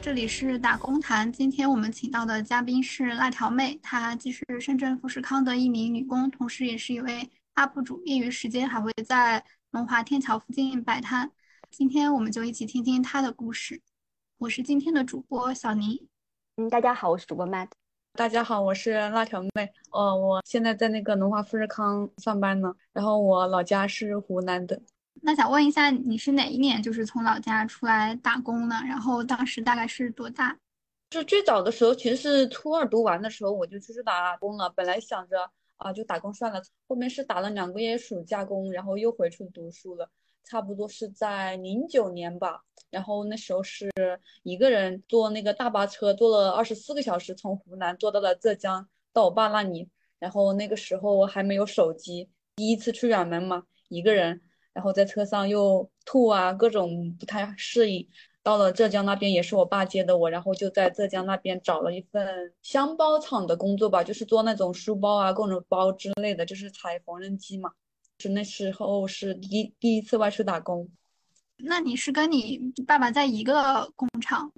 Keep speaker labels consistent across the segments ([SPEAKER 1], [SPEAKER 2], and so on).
[SPEAKER 1] 这里是打工谈，今天我们请到的嘉宾是辣条妹，她既是深圳富士康的一名女工，同时也是一位 UP 主，业余时间还会在龙华天桥附近摆摊。今天我们就一起听听他的故事。我是今天的主播小宁。
[SPEAKER 2] 嗯，大家好，我是主播 Matt。
[SPEAKER 3] 大家好，我是辣条妹。呃，我现在在那个龙华富士康上班呢，然后我老家是湖南的。
[SPEAKER 1] 那想问一下，你是哪一年就是从老家出来打工呢？然后当时大概是多大？
[SPEAKER 3] 就最早的时候，其实是初二读完的时候，我就出去打工了。本来想着啊，就打工算了。后面是打了两个月暑假工，然后又回去读书了。差不多是在零九年吧。然后那时候是一个人坐那个大巴车，坐了二十四个小时，从湖南坐到了浙江，到我爸那里。然后那个时候还没有手机，第一次去远门嘛，一个人。然后在车上又吐啊，各种不太适应。到了浙江那边也是我爸接的我，然后就在浙江那边找了一份箱包厂的工作吧，就是做那种书包啊、各种包之类的，就是踩缝纫机嘛。是那时候是第第一次外出打工。
[SPEAKER 1] 那你是跟你爸爸在一个工厂？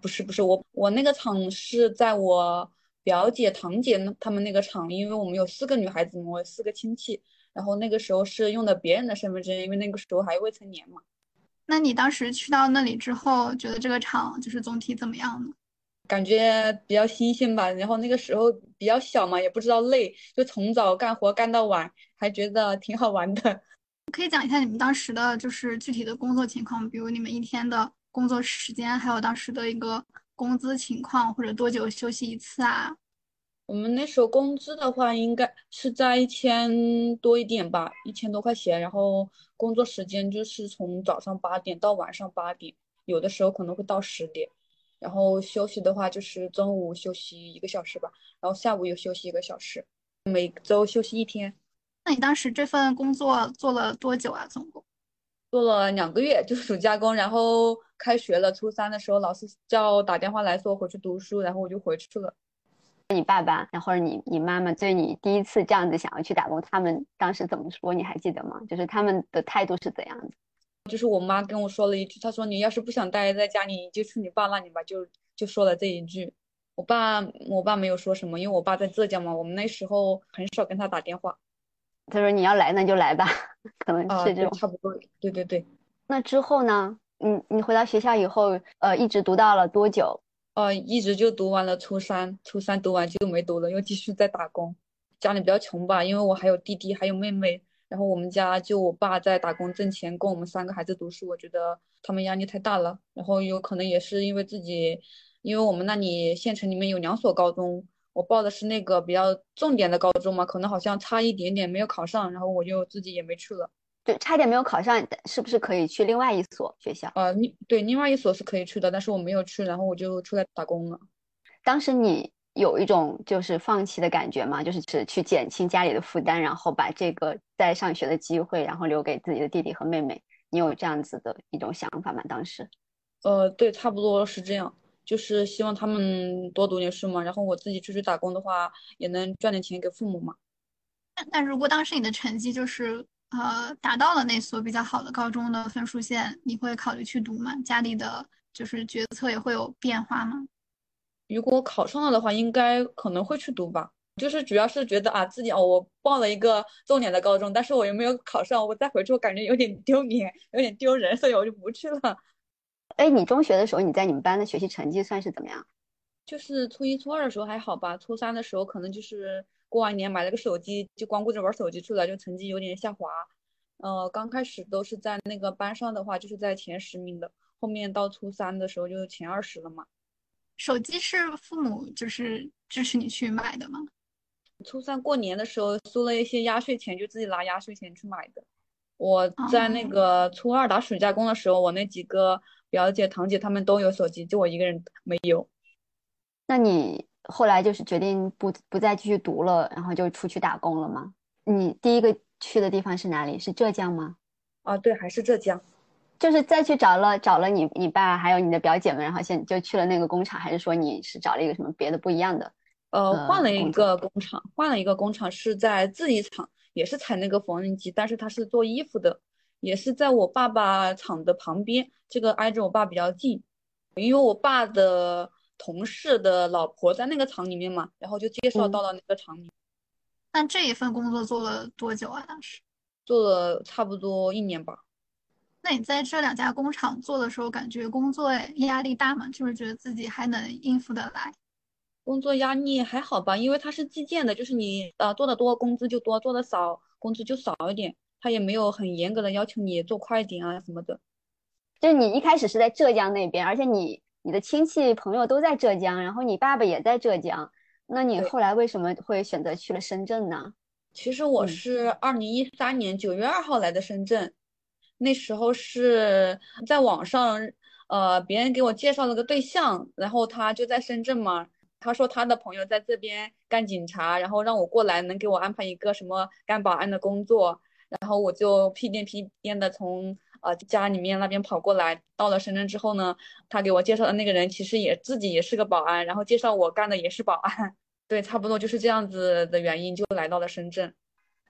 [SPEAKER 3] 不是不是，我我那个厂是在我表姐堂姐他们那个厂，因为我们有四个女孩子嘛，我有四个亲戚。然后那个时候是用的别人的身份证，因为那个时候还未成年嘛。
[SPEAKER 1] 那你当时去到那里之后，觉得这个厂就是总体怎么样呢？
[SPEAKER 3] 感觉比较新鲜吧。然后那个时候比较小嘛，也不知道累，就从早干活干到晚，还觉得挺好玩的。
[SPEAKER 1] 可以讲一下你们当时的就是具体的工作情况，比如你们一天的工作时间，还有当时的一个工资情况，或者多久休息一次啊？
[SPEAKER 3] 我们那时候工资的话，应该是在一千多一点吧，一千多块钱。然后工作时间就是从早上八点到晚上八点，有的时候可能会到十点。然后休息的话，就是中午休息一个小时吧，然后下午又休息一个小时，每周休息一天。
[SPEAKER 1] 那你当时这份工作做了多久啊？总共
[SPEAKER 3] 做了两个月，就是暑假工。然后开学了，初三的时候，老师叫打电话来说回去读书，然后我就回去了。
[SPEAKER 2] 你爸爸，然后你你妈妈对你第一次这样子想要去打工，他们当时怎么说？你还记得吗？就是他们的态度是怎样的？
[SPEAKER 3] 就是我妈跟我说了一句，她说你要是不想待在家里，你就去你爸那里吧。就就说了这一句。我爸我爸没有说什么，因为我爸在浙江嘛，我们那时候很少跟他打电话。
[SPEAKER 2] 他说你要来那就来吧，可能是这种。
[SPEAKER 3] 差不多。对对对。
[SPEAKER 2] 那之后呢？你你回到学校以后，呃，一直读到了多久？
[SPEAKER 3] 呃，一直就读完了初三，初三读完就没读了，又继续在打工。家里比较穷吧，因为我还有弟弟，还有妹妹，然后我们家就我爸在打工挣钱，供我们三个孩子读书。我觉得他们压力太大了，然后有可能也是因为自己，因为我们那里县城里面有两所高中，我报的是那个比较重点的高中嘛，可能好像差一点点没有考上，然后我就自己也没去了。
[SPEAKER 2] 对，差点没有考上，是不是可以去另外一所学校？
[SPEAKER 3] 呃，你对另外一所是可以去的，但是我没有去，然后我就出来打工了。
[SPEAKER 2] 当时你有一种就是放弃的感觉吗？就是只去减轻家里的负担，然后把这个在上学的机会，然后留给自己的弟弟和妹妹。你有这样子的一种想法吗？当时？
[SPEAKER 3] 呃，对，差不多是这样，就是希望他们多读点书嘛，然后我自己出去打工的话，也能赚点钱给父母嘛。
[SPEAKER 1] 那那如果当时你的成绩就是？呃，达到了那所比较好的高中的分数线，你会考虑去读吗？家里的就是决策也会有变化吗？
[SPEAKER 3] 如果考上了的话，应该可能会去读吧。就是主要是觉得啊，自己哦，我报了一个重点的高中，但是我又没有考上，我再回去我感觉有点丢脸，有点丢人，所以我就不去了。
[SPEAKER 2] 哎，你中学的时候，你在你们班的学习成绩算是怎么样？
[SPEAKER 3] 就是初一、初二的时候还好吧，初三的时候可能就是。过完年买了个手机，就光顾着玩手机去了，就成绩有点下滑。呃，刚开始都是在那个班上的话，就是在前十名的，后面到初三的时候就前二十了嘛。
[SPEAKER 1] 手机是父母就是支持你去买的吗？
[SPEAKER 3] 初三过年的时候收了一些压岁钱，就自己拿压岁钱去买的。我在那个初二打暑假工的时候，我那几个表姐、堂姐他们都有手机，就我一个人没有。
[SPEAKER 2] 那你？后来就是决定不不再继续读了，然后就出去打工了吗？你第一个去的地方是哪里？是浙江吗？
[SPEAKER 3] 啊，对，还是浙江。
[SPEAKER 2] 就是再去找了找了你你爸还有你的表姐们，然后现就去了那个工厂，还是说你是找了一个什么别的不一样的？
[SPEAKER 3] 呃，换了一个工厂，换了一个工厂是在制衣厂，也是采那个缝纫机，但是他是做衣服的，也是在我爸爸厂的旁边，这个挨着我爸比较近，因为我爸的同事的老婆在那个厂里面嘛，然后就介绍到了那个厂里。
[SPEAKER 1] 那这一份工作做了多久啊？当时
[SPEAKER 3] 做了差不多一年吧。
[SPEAKER 1] 那你在这两家工厂做的时候，感觉工作压力大吗？就是觉得自己还能应付得来？
[SPEAKER 3] 工作压力还好吧，因为它是计件的，就是你呃做的多，工资就多；做的少，工资就少一点。他也没有很严格的要求你做快一点啊什么的。
[SPEAKER 2] 就是你一开始是在浙江那边，而且你你的亲戚朋友都在浙江，然后你爸爸也在浙江，那你后来为什么会选择去了深圳呢？
[SPEAKER 3] 其实我是二零一三年九月二号来的深圳。那时候是在网上，呃，别人给我介绍了个对象，然后他就在深圳嘛。他说他的朋友在这边干警察，然后让我过来，能给我安排一个什么干保安的工作。然后我就屁颠屁颠的从呃家里面那边跑过来。到了深圳之后呢，他给我介绍的那个人其实也自己也是个保安，然后介绍我干的也是保安。对，差不多就是这样子的原因，就来到了深圳。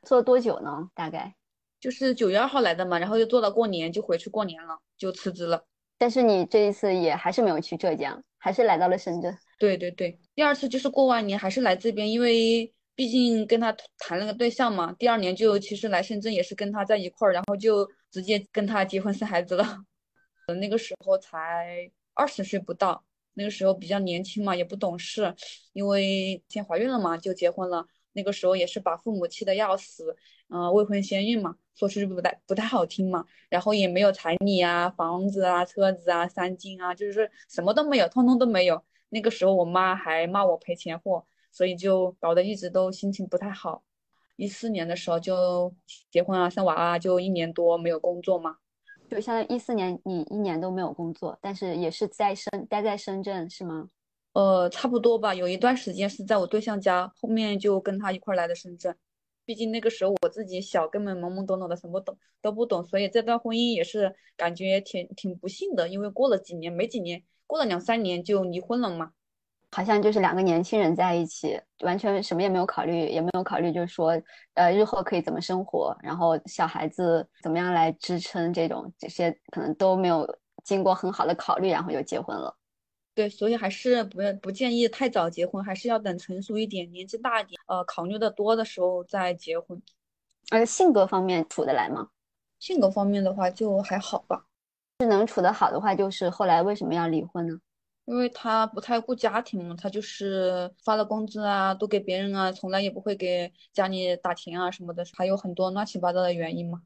[SPEAKER 2] 做多久呢？大概？
[SPEAKER 3] 就是九月二号来的嘛，然后又做到过年，就回去过年了，就辞职了。
[SPEAKER 2] 但是你这一次也还是没有去浙江，还是来到了深圳。
[SPEAKER 3] 对对对，第二次就是过完年还是来这边，因为毕竟跟他谈了个对象嘛。第二年就其实来深圳也是跟他在一块儿，然后就直接跟他结婚生孩子了。那个时候才二十岁不到，那个时候比较年轻嘛，也不懂事，因为先怀孕了嘛，就结婚了。那个时候也是把父母气得要死，嗯，未婚先孕嘛，说出去不太不太好听嘛，然后也没有彩礼啊、房子啊、车子啊、三金啊，就是什么都没有，通通都没有。那个时候我妈还骂我赔钱货，所以就搞得一直都心情不太好。一四年的时候就结婚啊、生娃啊，就一年多没有工作嘛，
[SPEAKER 2] 就相当于一四年你一年都没有工作，但是也是在深待在深圳是吗？
[SPEAKER 3] 呃，差不多吧。有一段时间是在我对象家，后面就跟他一块来的深圳。毕竟那个时候我自己小，根本懵懵懂懂的，什么懂都不懂，所以这段婚姻也是感觉挺挺不幸的。因为过了几年，没几年，过了两三年就离婚了嘛。
[SPEAKER 2] 好像就是两个年轻人在一起，完全什么也没有考虑，也没有考虑就是说，呃，日后可以怎么生活，然后小孩子怎么样来支撑，这种这些可能都没有经过很好的考虑，然后就结婚了。
[SPEAKER 3] 对，所以还是不不建议太早结婚，还是要等成熟一点、年纪大一点，呃，考虑的多的时候再结婚。
[SPEAKER 2] 而性格方面处得来吗？
[SPEAKER 3] 性格方面的话就还好吧。
[SPEAKER 2] 是能处得好的话，就是后来为什么要离婚呢？
[SPEAKER 3] 因为他不太顾家庭，他就是发了工资啊，都给别人啊，从来也不会给家里打钱啊什么的，还有很多乱七八糟的原因嘛。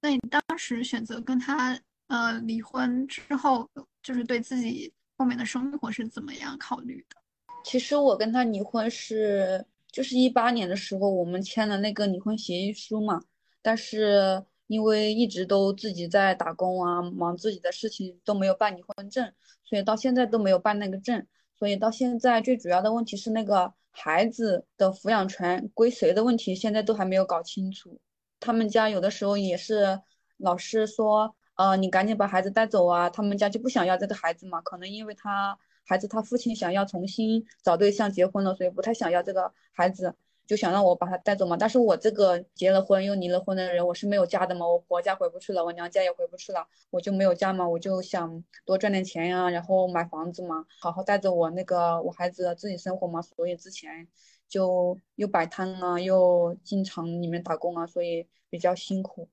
[SPEAKER 1] 那你当时选择跟他呃离婚之后，就是对自己。后面的生活是怎么样考虑的？
[SPEAKER 3] 其实我跟他离婚是，就是一八年的时候，我们签了那个离婚协议书嘛。但是因为一直都自己在打工啊，忙自己的事情，都没有办离婚证，所以到现在都没有办那个证。所以到现在最主要的问题是那个孩子的抚养权归谁的问题，现在都还没有搞清楚。他们家有的时候也是老是说。呃，你赶紧把孩子带走啊！他们家就不想要这个孩子嘛？可能因为他孩子他父亲想要重新找对象结婚了，所以不太想要这个孩子，就想让我把他带走嘛。但是我这个结了婚又离了婚的人，我是没有家的嘛，我婆家回不去了，我娘家也回不去了，我就没有家嘛，我就想多赚点钱呀，然后买房子嘛，好好带着我那个我孩子自己生活嘛。所以之前就又摆摊啊，又进厂里面打工啊，所以比较辛苦。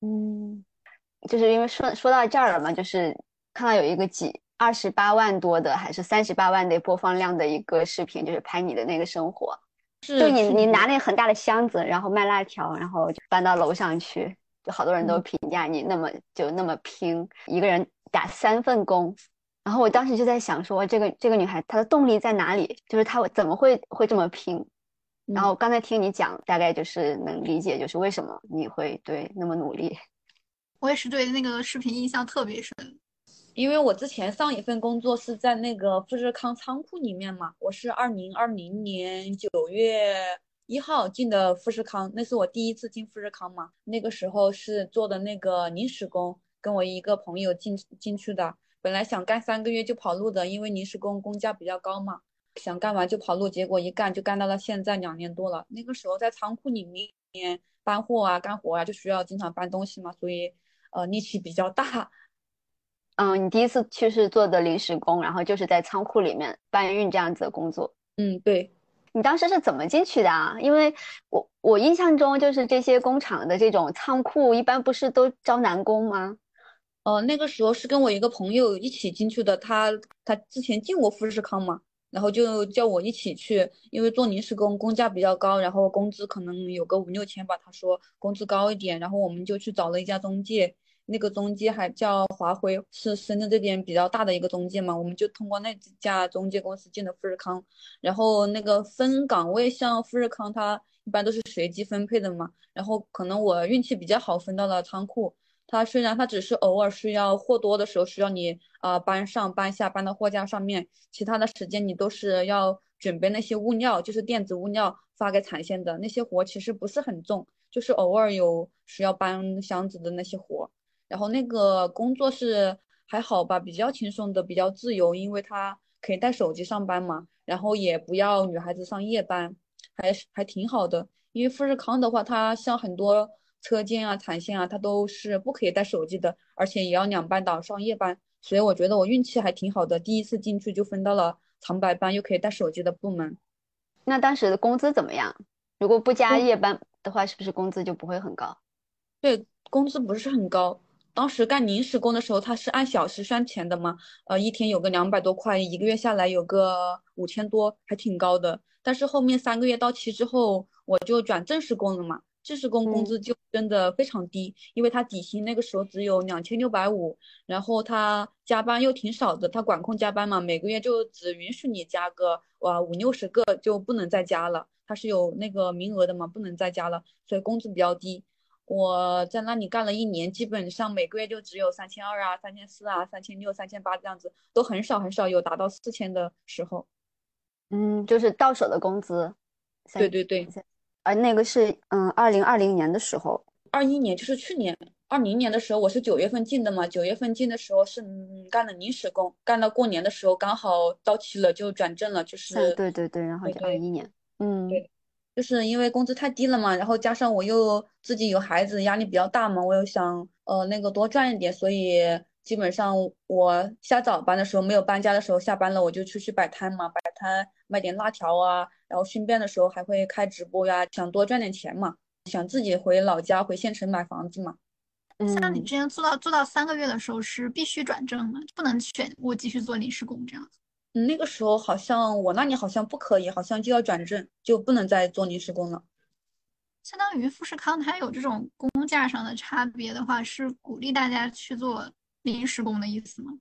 [SPEAKER 2] 嗯。就是因为说说到这儿了嘛，就是看到有一个几二十八万多的还是三十八万的播放量的一个视频，就是拍你的那个生活，就你你拿那个很大的箱子，然后卖辣条，然后就搬到楼上去，就好多人都评价你那么就那么拼，一个人打三份工，然后我当时就在想说，这个这个女孩她的动力在哪里？就是她怎么会会这么拼？然后刚才听你讲，大概就是能理解，就是为什么你会对那么努力。
[SPEAKER 1] 我也是对那个视频印象特别深，
[SPEAKER 3] 因为我之前上一份工作是在那个富士康仓库里面嘛，我是二零二零年九月一号进的富士康，那是我第一次进富士康嘛。那个时候是做的那个临时工，跟我一个朋友进进去的。本来想干三个月就跑路的，因为临时工工价比较高嘛，想干完就跑路。结果一干就干到了现在两年多了。那个时候在仓库里面搬货啊、干活啊，就需要经常搬东西嘛，所以呃力气比较大。
[SPEAKER 2] 嗯，你第一次去是做的临时工，然后就是在仓库里面搬运这样子的工作。
[SPEAKER 3] 嗯，对。
[SPEAKER 2] 你当时是怎么进去的啊？因为我我印象中就是这些工厂的这种仓库一般不是都招男工吗？
[SPEAKER 3] 呃，那个时候是跟我一个朋友一起进去的，他他之前进过富士康嘛，然后就叫我一起去，因为做临时工工价比较高，然后工资可能有个五六千吧，他说工资高一点，然后我们就去找了一家中介。那个中介还叫华辉，是深圳这边比较大的一个中介嘛，我们就通过那家中介公司进的富士康，然后那个分岗位像富士康，它一般都是随机分配的嘛，然后可能我运气比较好，分到了仓库。它虽然它只是偶尔需要货多的时候需要你啊搬上搬下搬到货架上面，其他的时间你都是要准备那些物料，就是电子物料发给产线的那些活，其实不是很重，就是偶尔有需要搬箱子的那些活。然后那个工作是还好吧，比较轻松的，比较自由，因为他可以带手机上班嘛，然后也不要女孩子上夜班，还是还挺好的。因为富士康的话，它像很多车间啊、产线啊，它都是不可以带手机的，而且也要两班倒上夜班，所以我觉得我运气还挺好的，第一次进去就分到了长白班又可以带手机的部门。
[SPEAKER 2] 那当时的工资怎么样？如果不加夜班的话，是不是工资就不会很高？
[SPEAKER 3] 对，工资不是很高。当时干临时工的时候，他是按小时算钱的嘛，呃，一天有个两百多块，一个月下来有个五千多，还挺高的。但是后面三个月到期之后，我就转正式工了嘛，正式工工资就真的非常低，因为他底薪那个时候只有两千六百五，然后他加班又挺少的，他管控加班嘛，每个月就只允许你加个哇五六十个，就不能再加了，他是有那个名额的嘛，不能再加了，所以工资比较低。我在那里干了一年，基本上每个月就只有三千二啊、三千四啊、三千六、三千八这样子，都很少很少有达到四千的时候。
[SPEAKER 2] 嗯，就是到手的工资。
[SPEAKER 3] 对对对。
[SPEAKER 2] 啊那个是嗯，二零二零年的时候，
[SPEAKER 3] 二一年就是去年，二零年的时候我是九月份进的嘛，九月份进的时候是干了临时工，干到过年的时候刚好到期了就转正了，就是。
[SPEAKER 2] 对对对，然后就二一年。嗯。
[SPEAKER 3] 对。就是因为工资太低了嘛，然后加上我又自己有孩子，压力比较大嘛，我又想呃那个多赚一点，所以基本上我下早班的时候没有搬家的时候，下班了我就出去摆摊嘛，摆摊卖点辣条啊，然后顺便的时候还会开直播呀，想多赚点钱嘛，想自己回老家回县城买房子嘛。
[SPEAKER 1] 像你之前做到做到三个月的时候是必须转正的，不能选我继续做临时工这样子。
[SPEAKER 3] 那个时候好像我那里好像不可以，好像就要转正，就不能再做临时工了。
[SPEAKER 1] 相当于富士康它有这种工价上的差别的话，是鼓励大家去做临时工的意思吗？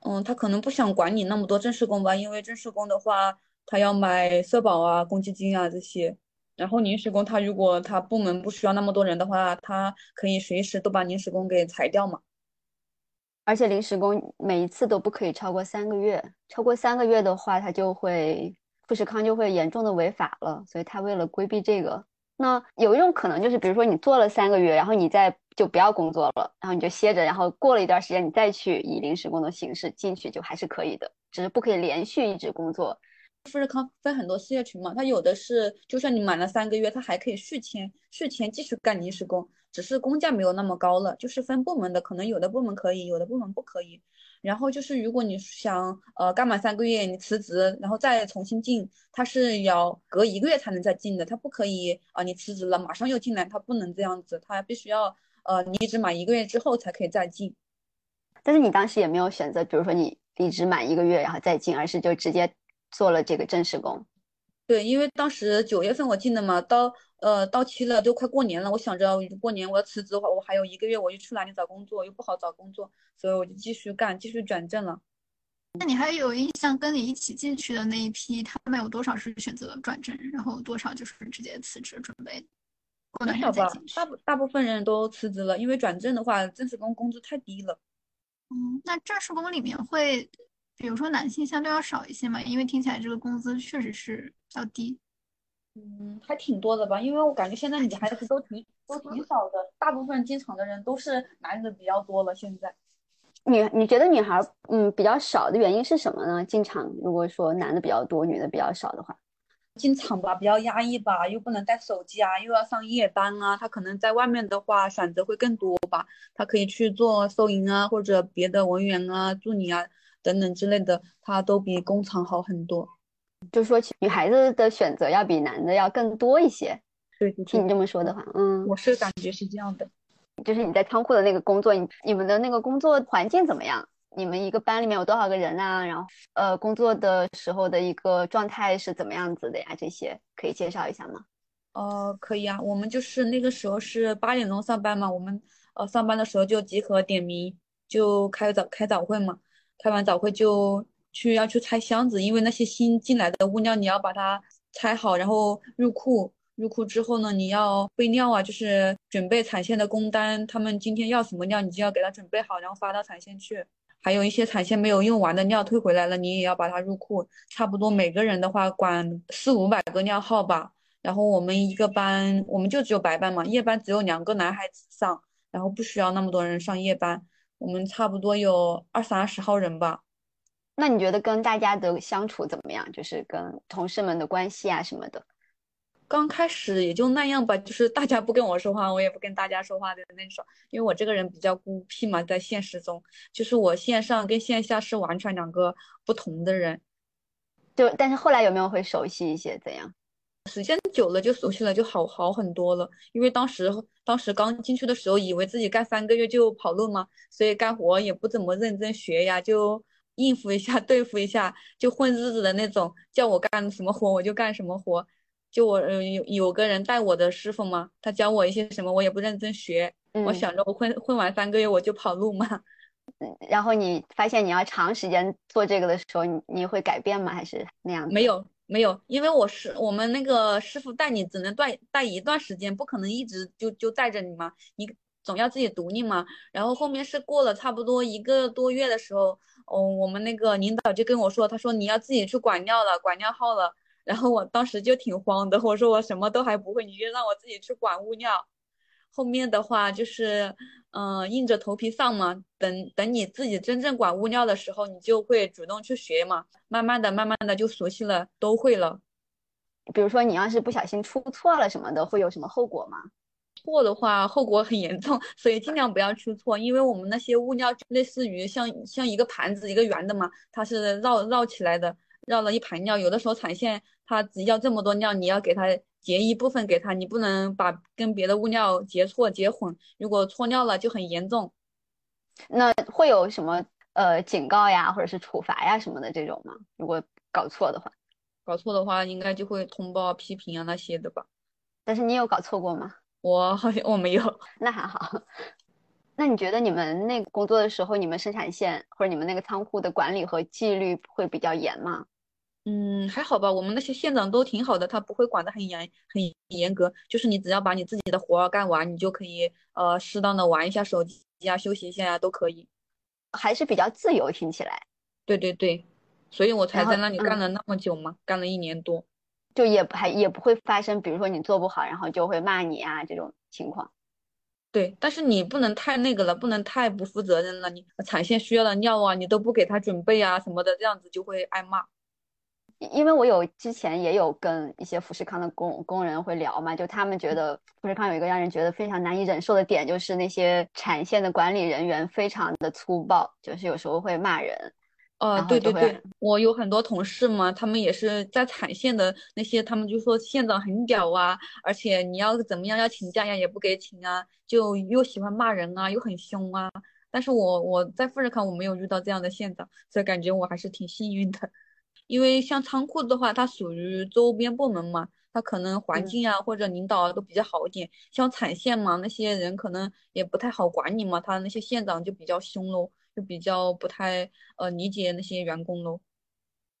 [SPEAKER 3] 嗯，他可能不想管你那么多正式工吧，因为正式工的话，他要买社保啊、公积金啊这些。然后临时工他如果他部门不需要那么多人的话，他可以随时都把临时工给裁掉嘛。
[SPEAKER 2] 而且临时工每一次都不可以超过三个月，超过三个月的话，他就会富士康就会严重的违法了。所以他为了规避这个，那有一种可能就是，比如说你做了三个月，然后你再就不要工作了，然后你就歇着，然后过了一段时间你再去以临时工的形式进去，就还是可以的，只是不可以连续一直工作。
[SPEAKER 3] 富士康分很多事业群嘛，它有的是，就算你满了三个月，它还可以续签，续签继续干临时工，只是工价没有那么高了。就是分部门的，可能有的部门可以，有的部门不可以。然后就是如果你想呃干满三个月你辞职，然后再重新进，它是要隔一个月才能再进的，它不可以啊你辞职了马上又进来，它不能这样子，它必须要呃离职满一个月之后才可以再进。
[SPEAKER 2] 但是你当时也没有选择，比如说你离职满一个月然后再进，而是就直接。做了这个正式工，
[SPEAKER 3] 对，因为当时九月份我进的嘛，到呃到期了，都快过年了，我想着过年我要辞职的话，我还有一个月，我就去哪里找工作，又不好找工作，所以我就继续干，继续转正了。
[SPEAKER 1] 那你还有印象跟你一起进去的那一批，他们有多少是选择转正，然后多少就是直接辞职准备？
[SPEAKER 3] 很少吧，大部大部分人都辞职了，因为转正的话，正式工工资太低了。
[SPEAKER 1] 嗯，那正式工里面会。比如说男性相对要少一些嘛，因为听起来这个工资确实是较低。
[SPEAKER 3] 嗯，还挺多的吧，因为我感觉现在女孩子都挺都挺少的，大部分进厂的人都是男的比较多了。现在，
[SPEAKER 2] 女你觉得女孩嗯比较少的原因是什么呢？进厂如果说男的比较多，女的比较少的话，
[SPEAKER 3] 进厂吧比较压抑吧，又不能带手机啊，又要上夜班啊，他可能在外面的话选择会更多吧，他可以去做收银啊，或者别的文员啊、助理啊等等之类的，他都比工厂好很多。
[SPEAKER 2] 就是说，女孩子的选择要比男的要更多一些。
[SPEAKER 3] 对，
[SPEAKER 2] 听你这么说的话，嗯，
[SPEAKER 3] 我是感觉是这样的。
[SPEAKER 2] 就是你在仓库的那个工作，你你们的那个工作环境怎么样？你们一个班里面有多少个人啊？然后，呃，工作的时候的一个状态是怎么样子的呀？这些可以介绍一下吗？
[SPEAKER 3] 呃，可以啊。我们就是那个时候是八点钟上班嘛，我们呃上班的时候就集合点名，就开早开早会嘛，开完早会就。去要去拆箱子，因为那些新进来的物料你要把它拆好，然后入库。入库之后呢，你要备料啊，就是准备产线的工单，他们今天要什么料，你就要给他准备好，然后发到产线去。还有一些产线没有用完的料退回来了，你也要把它入库。差不多每个人的话管四五百个料号吧。然后我们一个班，我们就只有白班嘛，夜班只有两个男孩子上，然后不需要那么多人上夜班。我们差不多有二三十号人吧。
[SPEAKER 2] 那你觉得跟大家的相处怎么样？就是跟同事们的关系啊什么的。
[SPEAKER 3] 刚开始也就那样吧，就是大家不跟我说话，我也不跟大家说话的那种。因为我这个人比较孤僻嘛，在现实中，就是我线上跟线下是完全两个不同的人。
[SPEAKER 2] 就但是后来有没有会熟悉一些？怎样？
[SPEAKER 3] 时间久了就熟悉了，就好好很多了。因为当时当时刚进去的时候，以为自己干三个月就跑路嘛，所以干活也不怎么认真学呀，就。应付一下，对付一下，就混日子的那种。叫我干什么活，我就干什么活。就我有有个人带我的师傅嘛，他教我一些什么，我也不认真学。我想着我混混完三个月我就跑路嘛。
[SPEAKER 2] 然后你发现你要长时间做这个的时候，你你会改变吗？还是那样？
[SPEAKER 3] 没有没有，因为我是我们那个师傅带你只能带带一段时间，不可能一直就就带着你嘛。你总要自己独立嘛。然后后面是过了差不多一个多月的时候。哦，我们那个领导就跟我说，他说你要自己去管料了，管料号了。然后我当时就挺慌的，我说我什么都还不会，你就让我自己去管物料。后面的话就是，嗯，硬着头皮上嘛。等等你自己真正管物料的时候，你就会主动去学嘛。慢慢的、慢慢的就熟悉了，都会了。
[SPEAKER 2] 比如说你要是不小心出错了什么的，会有什么后果吗？
[SPEAKER 3] 错的话，后果很严重，所以尽量不要出错。因为我们那些物料类似于像像一个盘子，一个圆的嘛，它是绕绕起来的，绕了一盘料。有的时候产线它只要这么多料，你要给它结一部分给它，你不能把跟别的物料结错结混。如果错料了就很严重。
[SPEAKER 2] 那会有什么呃警告呀，或者是处罚呀什么的这种吗？如果搞错的话，
[SPEAKER 3] 搞错的话应该就会通报批评啊那些的吧。
[SPEAKER 2] 但是你有搞错过吗？
[SPEAKER 3] 我好像我没有，
[SPEAKER 2] 那还好。那你觉得你们那工作的时候，你们生产线或者你们那个仓库的管理和纪律会比较严吗？
[SPEAKER 3] 嗯，还好吧。我们那些线长都挺好的，他不会管得很严很严格。就是你只要把你自己的活儿干完，你就可以呃适当的玩一下手机啊，休息一下呀，都可以。
[SPEAKER 2] 还是比较自由，听起来。
[SPEAKER 3] 对对对，所以我才在那里干了那么久嘛，干了一年多。
[SPEAKER 2] 就也还也不会发生，比如说你做不好，然后就会骂你啊这种情况。
[SPEAKER 3] 对，但是你不能太那个了，不能太不负责任了。你产线需要的尿啊，你都不给他准备啊什么的，这样子就会挨骂。
[SPEAKER 2] 因为我有之前也有跟一些富士康的工工人会聊嘛，就他们觉得富士康有一个让人觉得非常难以忍受的点，就是那些产线的管理人员非常的粗暴，就是有时候会骂人。
[SPEAKER 3] 呃，对对对，我有很多同事嘛，他们也是在产线的那些，他们就说县长很屌啊，而且你要怎么样要请假呀，也不给请啊，就又喜欢骂人啊，又很凶啊。但是我我在富士康我没有遇到这样的县长，所以感觉我还是挺幸运的。因为像仓库的话，它属于周边部门嘛，它可能环境啊或者领导啊都比较好一点。像产线嘛，那些人可能也不太好管理嘛，他那些县长就比较凶喽。就比较不太呃理解那些员工喽。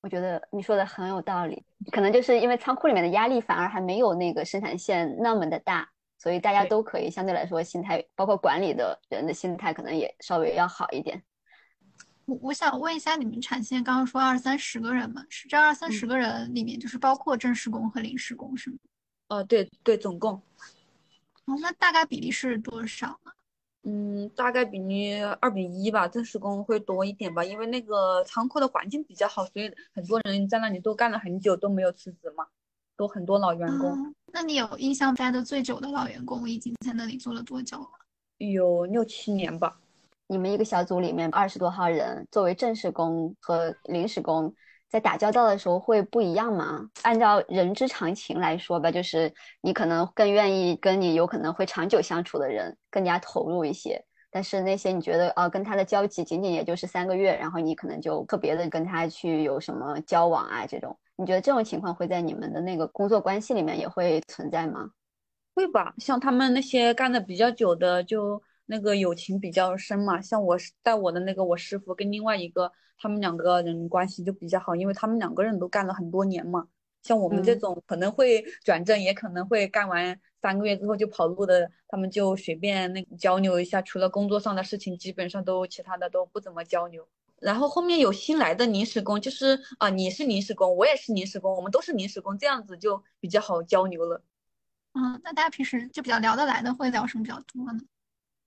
[SPEAKER 2] 我觉得你说的很有道理，可能就是因为仓库里面的压力反而还没有那个生产线那么的大，所以大家都可以相对来说心态，包括管理的人的心态可能也稍微要好一点。
[SPEAKER 1] 我我想问一下，你们产线刚刚说二三十个人嘛？是这二三十个人里面，就是包括正式工和临时工是吗？
[SPEAKER 3] 哦，对对，总共。
[SPEAKER 1] 哦，那大概比例是多少呢？
[SPEAKER 3] 嗯，大概比例二比一吧，正式工会多一点吧，因为那个仓库的环境比较好，所以很多人在那里都干了很久都没有辞职嘛，都很多老员工。
[SPEAKER 1] 那你有印象待的最久的老员工已经在那里做了多久了？
[SPEAKER 3] 有六七年吧。
[SPEAKER 2] 你们一个小组里面二十多号人，作为正式工和临时工。在打交道的时候会不一样吗？按照人之常情来说吧，就是你可能更愿意跟你有可能会长久相处的人更加投入一些。但是那些你觉得啊，跟他的交集仅仅也就是三个月，然后你可能就特别的跟他去有什么交往啊这种，你觉得这种情况会在你们的那个工作关系里面也会存在吗？
[SPEAKER 3] 会吧，像他们那些干的比较久的，就那个友情比较深嘛。像我带我的那个我师傅跟另外一个。他们两个人关系就比较好，因为他们两个人都干了很多年嘛。像我们这种可能会转正，也可能会干完三个月之后就跑路的，他们就随便那交流一下，除了工作上的事情，基本上都其他的都不怎么交流。然后后面有新来的临时工，就是啊，你是临时工，我也是临时工，我们都是临时工，这样子就比较好交流了。
[SPEAKER 1] 嗯，那大家平时就比较聊得来的，会聊什么比较多呢？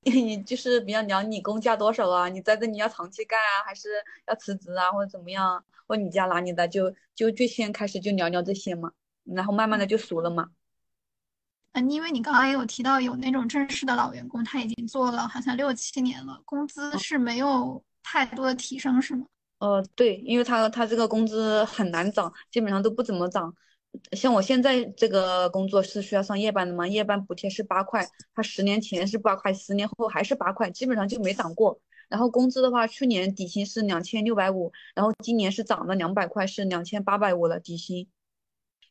[SPEAKER 3] 你 就是比较聊你工价多少啊？你在这里要长期干啊，还是要辞职啊，或者怎么样？或你家哪里的？就就最先开始就聊聊这些嘛，然后慢慢的就熟了嘛。
[SPEAKER 1] 嗯，因为你刚刚也有提到有那种正式的老员工，他已经做了好像六七年了，工资是没有太多的提升，是吗？
[SPEAKER 3] 呃，对，因为他他这个工资很难涨，基本上都不怎么涨。像我现在这个工作是需要上夜班的嘛？夜班补贴是八块，他十年前是八块，十年后还是八块，基本上就没涨过。然后工资的话，去年底薪是两千六百五，然后今年是涨了两百块，是两千八百五了底薪。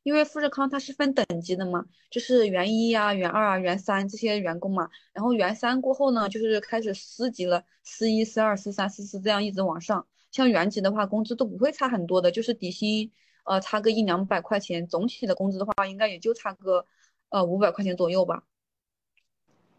[SPEAKER 3] 因为富士康它是分等级的嘛，就是元一啊、元二啊、元三这些员工嘛。然后元三过后呢，就是开始四级了，四一、四二、四三、四四这样一直往上。像原级的话，工资都不会差很多的，就是底薪。呃，差个一两百块钱，总体的工资的话，应该也就差个呃五百块钱左右吧。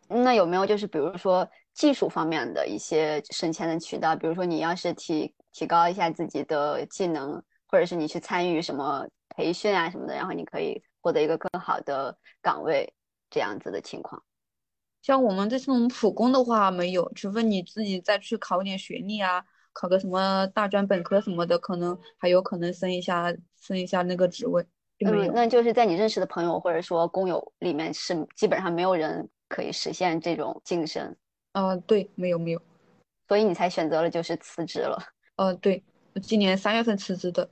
[SPEAKER 2] 那有没有就是比如说技术方面的一些省钱的渠道？比如说你要是提提高一下自己的技能，或者是你去参与什么培训啊什么的，然后你可以获得一个更好的岗位，这样子的情况。
[SPEAKER 3] 像我们这种普工的话，没有，除非你自己再去考点学历啊。考个什么大专本科什么的，可能还有可能升一下，升一下那个职位。
[SPEAKER 2] 嗯，那就是在你认识的朋友或者说工友里面，是基本上没有人可以实现这种晋升。
[SPEAKER 3] 啊，对，没有没有，
[SPEAKER 2] 所以你才选择了就是辞职了。
[SPEAKER 3] 呃，对，今年三月份辞职的。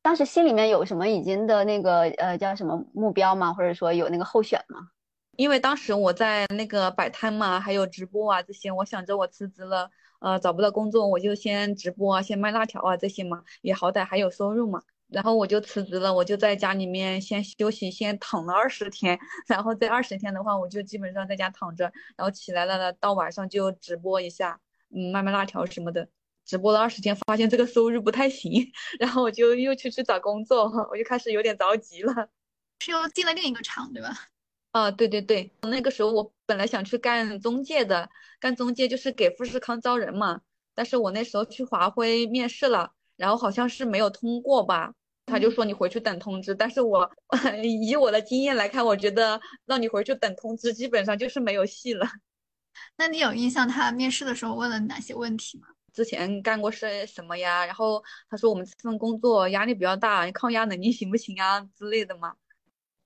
[SPEAKER 2] 当时心里面有什么已经的那个呃叫什么目标吗？或者说有那个候选吗？
[SPEAKER 3] 因为当时我在那个摆摊嘛，还有直播啊这些，我想着我辞职了。呃，找不到工作，我就先直播啊，先卖辣条啊，这些嘛，也好歹还有收入嘛。然后我就辞职了，我就在家里面先休息，先躺了二十天。然后这二十天的话，我就基本上在家躺着，然后起来了呢，到晚上就直播一下，嗯，卖卖辣条什么的。直播了二十天，发现这个收入不太行，然后我就又去去找工作，我就开始有点着急了。
[SPEAKER 1] 是又进了另一个厂，对吧？
[SPEAKER 3] 啊，对对对，那个时候我本来想去干中介的，干中介就是给富士康招人嘛。但是我那时候去华辉面试了，然后好像是没有通过吧，他就说你回去等通知。但是我 以我的经验来看，我觉得让你回去等通知，基本上就是没有戏了。
[SPEAKER 1] 那你有印象他面试的时候问了哪些问题吗？
[SPEAKER 3] 之前干过些什么呀？然后他说我们这份工作压力比较大，抗压能力行不行啊之类的嘛。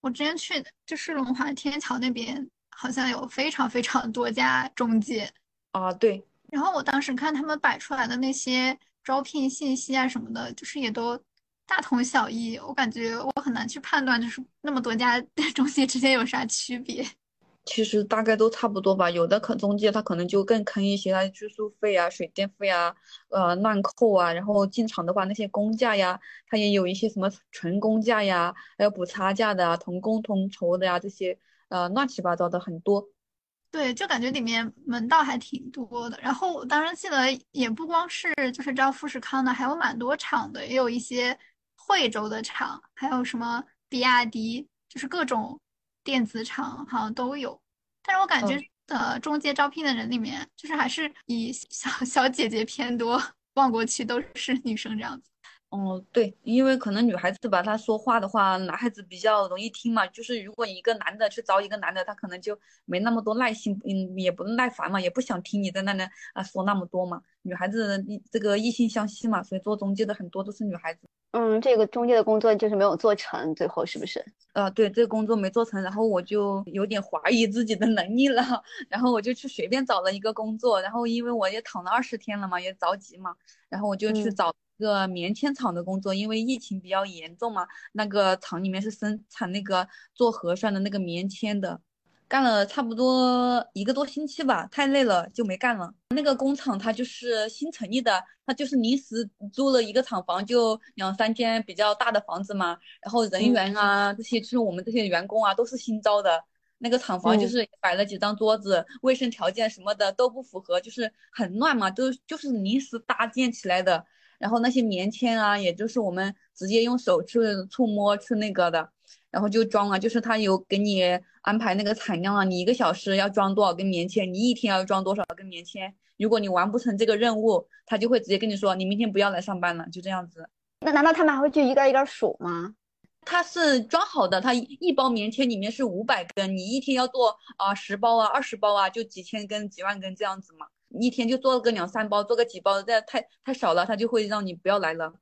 [SPEAKER 1] 我之前去就是龙华天桥那边，好像有非常非常多家中介
[SPEAKER 3] 啊，对。
[SPEAKER 1] 然后我当时看他们摆出来的那些招聘信息啊什么的，就是也都大同小异。我感觉我很难去判断，就是那么多家 中介之间有啥区别。
[SPEAKER 3] 其实大概都差不多吧，有的可中介他可能就更坑一些，他住宿费啊、水电费啊，呃乱扣啊，然后进场的话那些工价呀，他也有一些什么纯工价呀，还有补差价的啊，同工同酬的呀，这些呃乱七八糟的很多。
[SPEAKER 1] 对，就感觉里面门道还挺多的。然后我当时记得也不光是就是招富士康的，还有蛮多厂的，也有一些惠州的厂，还有什么比亚迪，就是各种。电子厂好像都有，但是我感觉呃，中介招聘的人里面，就是还是以 小小姐姐偏多。望过去都是女生这样子。
[SPEAKER 3] 哦，对，因为可能女孩子吧，她说话的话，男孩子比较容易听嘛。就是如果一个男的去找一个男的，他可能就没那么多耐心，嗯，也不耐烦嘛，也不想听你在那里啊说那么多嘛。女孩子这个异性相吸嘛，所以做中介的很多都是女孩子。
[SPEAKER 2] 嗯，这个中介的工作就是没有做成，最后是不是？
[SPEAKER 3] 呃，对，这个工作没做成，然后我就有点怀疑自己的能力了，然后我就去随便找了一个工作，然后因为我也躺了二十天了嘛，也着急嘛，然后我就去找一。个棉签厂的工作，因为疫情比较严重嘛，那个厂里面是生产那个做核酸的那个棉签的，干了差不多一个多星期吧，太累了就没干了。那个工厂它就是新成立的，它就是临时租了一个厂房，就两三间比较大的房子嘛，然后人员啊这些就是我们这些员工啊都是新招的，那个厂房就是摆了几张桌子，卫生条件什么的都不符合，就是很乱嘛，都就是临时搭建起来的。然后那些棉签啊，也就是我们直接用手去触摸去那个的，然后就装啊，就是他有给你安排那个产量啊，你一个小时要装多少根棉签，你一天要装多少根棉签。如果你完不成这个任务，他就会直接跟你说，你明天不要来上班了，就这样子。
[SPEAKER 2] 那难道他们还会去一个一个数吗？
[SPEAKER 3] 他是装好的，他一包棉签里面是五百根，你一天要做啊十包啊二十包啊，就几千根几万根这样子嘛。一天就做个两三包，做个几包，这太太少了，他就会让你不要来了。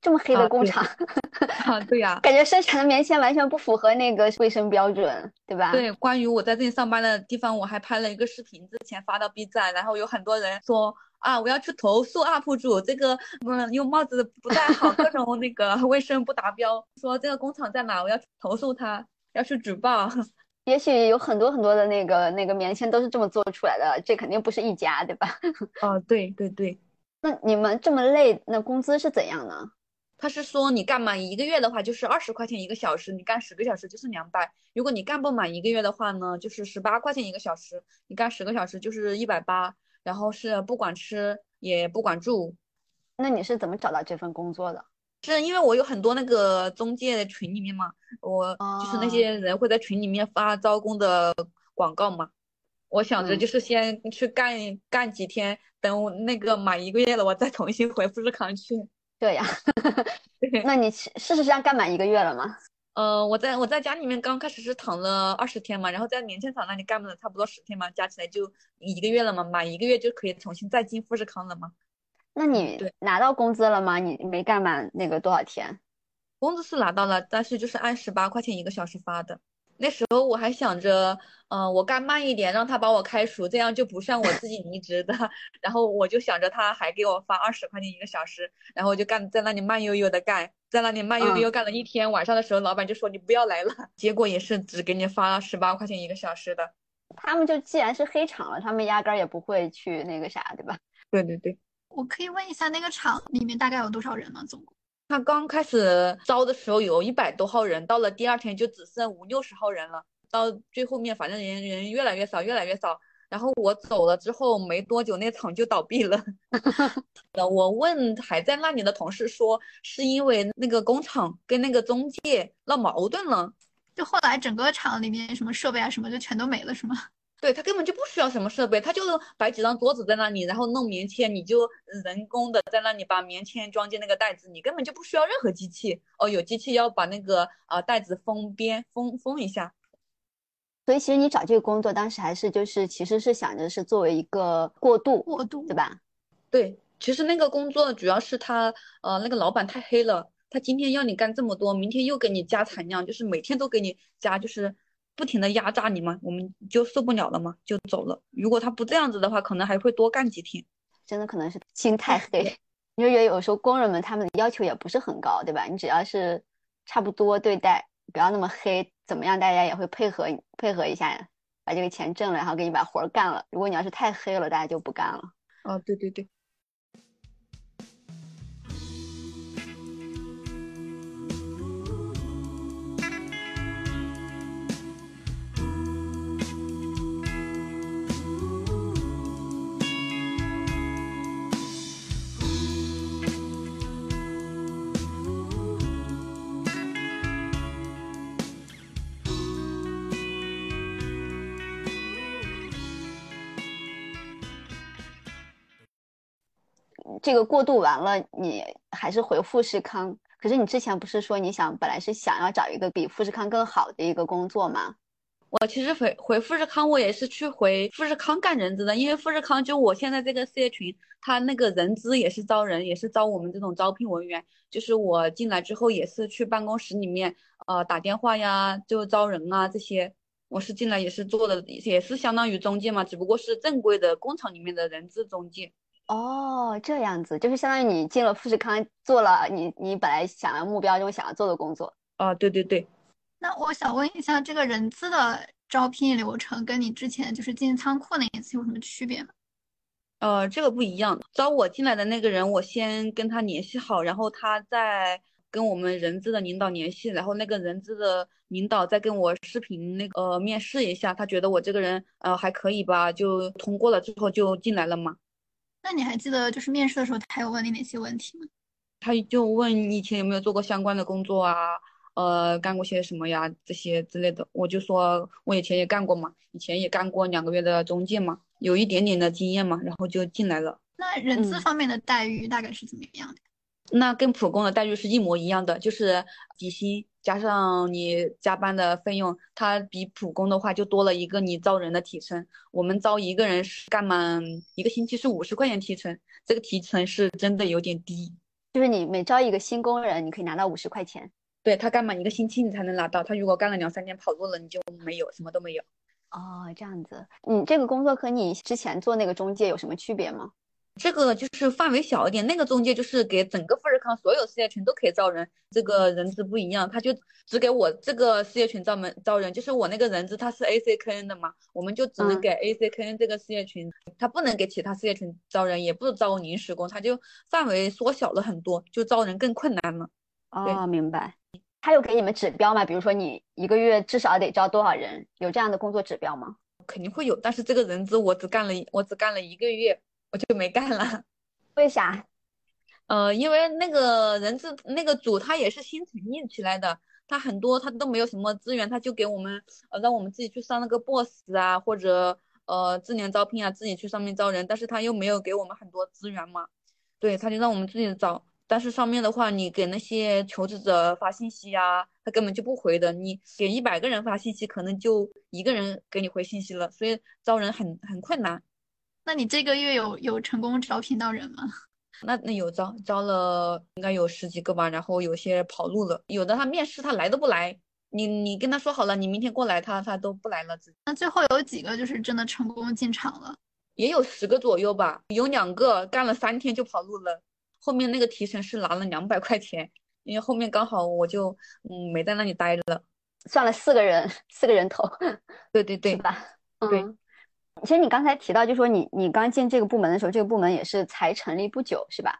[SPEAKER 2] 这么黑的工厂
[SPEAKER 3] 啊，对呀，
[SPEAKER 2] 感觉生产的棉签完全不符合那个卫生标准，对吧？
[SPEAKER 3] 对，关于我在这里上班的地方，我还拍了一个视频，之前发到 B 站，然后有很多人说啊，我要去投诉 UP 主，这个嗯用帽子不太好，各种那个卫生不达标，说这个工厂在哪，我要投诉他，要去举报。
[SPEAKER 2] 也许有很多很多的那个那个棉签都是这么做出来的，这肯定不是一家，对吧？
[SPEAKER 3] 哦，对对对。
[SPEAKER 2] 那你们这么累，那工资是怎样呢？
[SPEAKER 3] 他是说你干满一个月的话，就是二十块钱一个小时，你干十个小时就是两百。如果你干不满一个月的话呢，就是十八块钱一个小时，你干十个小时就是一百八。然后是不管吃也不管住。
[SPEAKER 2] 那你是怎么找到这份工作的？
[SPEAKER 3] 是因为我有很多那个中介的群里面嘛，我就是那些人会在群里面发招工的广告嘛。我想着就是先去干干几天，等我那个满一个月了，我再重新回富士康去。
[SPEAKER 2] 对呀，那你事实上干满一个月了吗？
[SPEAKER 3] 呃，我在我在家里面刚开始是躺了二十天嘛，然后在棉签厂那里干了差不多十天嘛，加起来就一个月了嘛，满一个月就可以重新再进富士康了嘛。
[SPEAKER 2] 那你拿到工资了吗？你没干满那个多少天？
[SPEAKER 3] 工资是拿到了，但是就是按十八块钱一个小时发的。那时候我还想着，嗯，我干慢一点，让他把我开除，这样就不算我自己离职的。然后我就想着他还给我发二十块钱一个小时，然后我就干在那里慢悠悠的干，在那里慢悠悠干了一天。晚上的时候，老板就说你不要来了，结果也是只给你发十八块钱一个小时的。
[SPEAKER 2] 他们就既然是黑厂了，他们压根儿也不会去那个啥，对吧？
[SPEAKER 3] 对对对。
[SPEAKER 1] 我可以问一下，那个厂里面大概有多少人吗？总共？
[SPEAKER 3] 他刚开始招的时候有一百多号人，到了第二天就只剩五六十号人了。到最后面，反正人人越来越少，越来越少。然后我走了之后没多久，那厂就倒闭了。我问还在那里的同事说，是因为那个工厂跟那个中介闹矛盾了，
[SPEAKER 1] 就后来整个厂里面什么设备啊什么就全都没了，是吗？
[SPEAKER 3] 对他根本就不需要什么设备，他就摆几张桌子在那里，然后弄棉签，你就人工的在那里把棉签装进那个袋子，你根本就不需要任何机器。哦，有机器要把那个啊袋子封边封封一下。
[SPEAKER 2] 所以其实你找这个工作当时还是就是其实是想着是作为一个过渡
[SPEAKER 1] 过渡，
[SPEAKER 2] 对吧？
[SPEAKER 3] 对，其实那个工作主要是他呃那个老板太黑了，他今天要你干这么多，明天又给你加产量，就是每天都给你加，就是。不停的压榨你嘛，我们就受不了了嘛，就走了。如果他不这样子的话，可能还会多干几天。
[SPEAKER 2] 真的可能是心太黑，因为有时候工人们他们的要求也不是很高，对吧？你只要是差不多对待，不要那么黑，怎么样，大家也会配合配合一下，把这个钱挣了，然后给你把活干了。如果你要是太黑了，大家就不干了。
[SPEAKER 3] 哦，对对对。
[SPEAKER 2] 这个过渡完了，你还是回富士康。可是你之前不是说你想本来是想要找一个比富士康更好的一个工作吗？
[SPEAKER 3] 我其实回回富士康，我也是去回富士康干人资的，因为富士康就我现在这个事业群，他那个人资也是招人，也是招我们这种招聘文员。就是我进来之后也是去办公室里面，呃，打电话呀，就招人啊这些。我是进来也是做的，也是相当于中介嘛，只不过是正规的工厂里面的人资中介。
[SPEAKER 2] 哦，这样子就是相当于你进了富士康，做了你你本来想要目标中想要做的工作。
[SPEAKER 3] 啊，对对对。
[SPEAKER 1] 那我想问一下，这个人资的招聘流程跟你之前就是进仓库那一次有什么区别吗？
[SPEAKER 3] 呃，这个不一样。招我进来的那个人，我先跟他联系好，然后他再跟我们人资的领导联系，然后那个人资的领导再跟我视频那个面试一下，他觉得我这个人呃还可以吧，就通过了之后就进来了嘛。
[SPEAKER 1] 那你还记得就是面试的时候他有问你哪些问题吗？
[SPEAKER 3] 他就问你以前有没有做过相关的工作啊，呃，干过些什么呀这些之类的。我就说我以前也干过嘛，以前也干过两个月的中介嘛，有一点点的经验嘛，然后就进来了。
[SPEAKER 1] 那人资方面的待遇大概是怎么样的？
[SPEAKER 3] 那跟普工的待遇是一模一样的，就是底薪。加上你加班的费用，它比普工的话就多了一个你招人的提成。我们招一个人是干满一个星期是五十块钱提成，这个提成是真的有点低。
[SPEAKER 2] 就是你每招一个新工人，你可以拿到五十块钱。
[SPEAKER 3] 对他干满一个星期你才能拿到，他如果干了两三天跑路了，你就没有什么都没有。
[SPEAKER 2] 哦，这样子，你这个工作和你之前做那个中介有什么区别吗？
[SPEAKER 3] 这个就是范围小一点，那个中介就是给整个富士康所有事业群都可以招人，这个人资不一样，他就只给我这个事业群招门招人，就是我那个人资他是 A C K N 的嘛，我们就只能给 A C K N 这个事业群，他不能给其他事业群招人，也不招临时工，他就范围缩小了很多，就招人更困难了。
[SPEAKER 2] 哦，明白。他有给你们指标吗？比如说你一个月至少得招多少人？有这样的工作指标吗？
[SPEAKER 3] 肯定会有，但是这个人资我只干了我只干了一个月。我就没干了，
[SPEAKER 2] 为啥？
[SPEAKER 3] 呃，因为那个人资那个组他也是新成立起来的，他很多他都没有什么资源，他就给我们呃让我们自己去上那个 boss 啊，或者呃智联招聘啊，自己去上面招人，但是他又没有给我们很多资源嘛，对，他就让我们自己找，但是上面的话，你给那些求职者发信息啊，他根本就不回的，你给一百个人发信息，可能就一个人给你回信息了，所以招人很很困难。
[SPEAKER 1] 那你这个月有有成功招聘到人吗？
[SPEAKER 3] 那那有招招了，应该有十几个吧。然后有些跑路了，有的他面试他来都不来。你你跟他说好了，你明天过来，他他都不来了。
[SPEAKER 1] 那最后有几个就是真的成功进场了？
[SPEAKER 3] 也有十个左右吧。有两个干了三天就跑路了。后面那个提成是拿了两百块钱，因为后面刚好我就嗯没在那里待着了。
[SPEAKER 2] 算了，四个人，四个人头。
[SPEAKER 3] 对对对，
[SPEAKER 2] 是吧？
[SPEAKER 3] 对。
[SPEAKER 2] 其实你刚才提到，就说你你刚进这个部门的时候，这个部门也是才成立不久，是吧？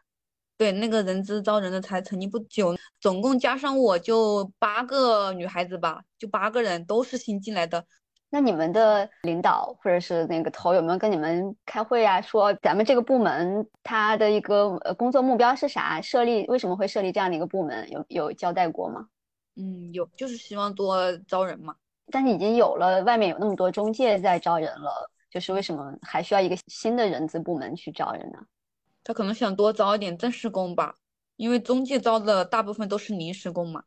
[SPEAKER 3] 对，那个人资招人的才成立不久，总共加上我就八个女孩子吧，就八个人都是新进来的。
[SPEAKER 2] 那你们的领导或者是那个头有没有跟你们开会啊？说咱们这个部门它的一个呃工作目标是啥？设立为什么会设立这样的一个部门？有有交代过吗？
[SPEAKER 3] 嗯，有，就是希望多招人嘛。
[SPEAKER 2] 但是已经有了，外面有那么多中介在招人了。就是为什么还需要一个新的人资部门去招人呢？
[SPEAKER 3] 他可能想多招一点正式工吧，因为中介招的大部分都是临时工嘛。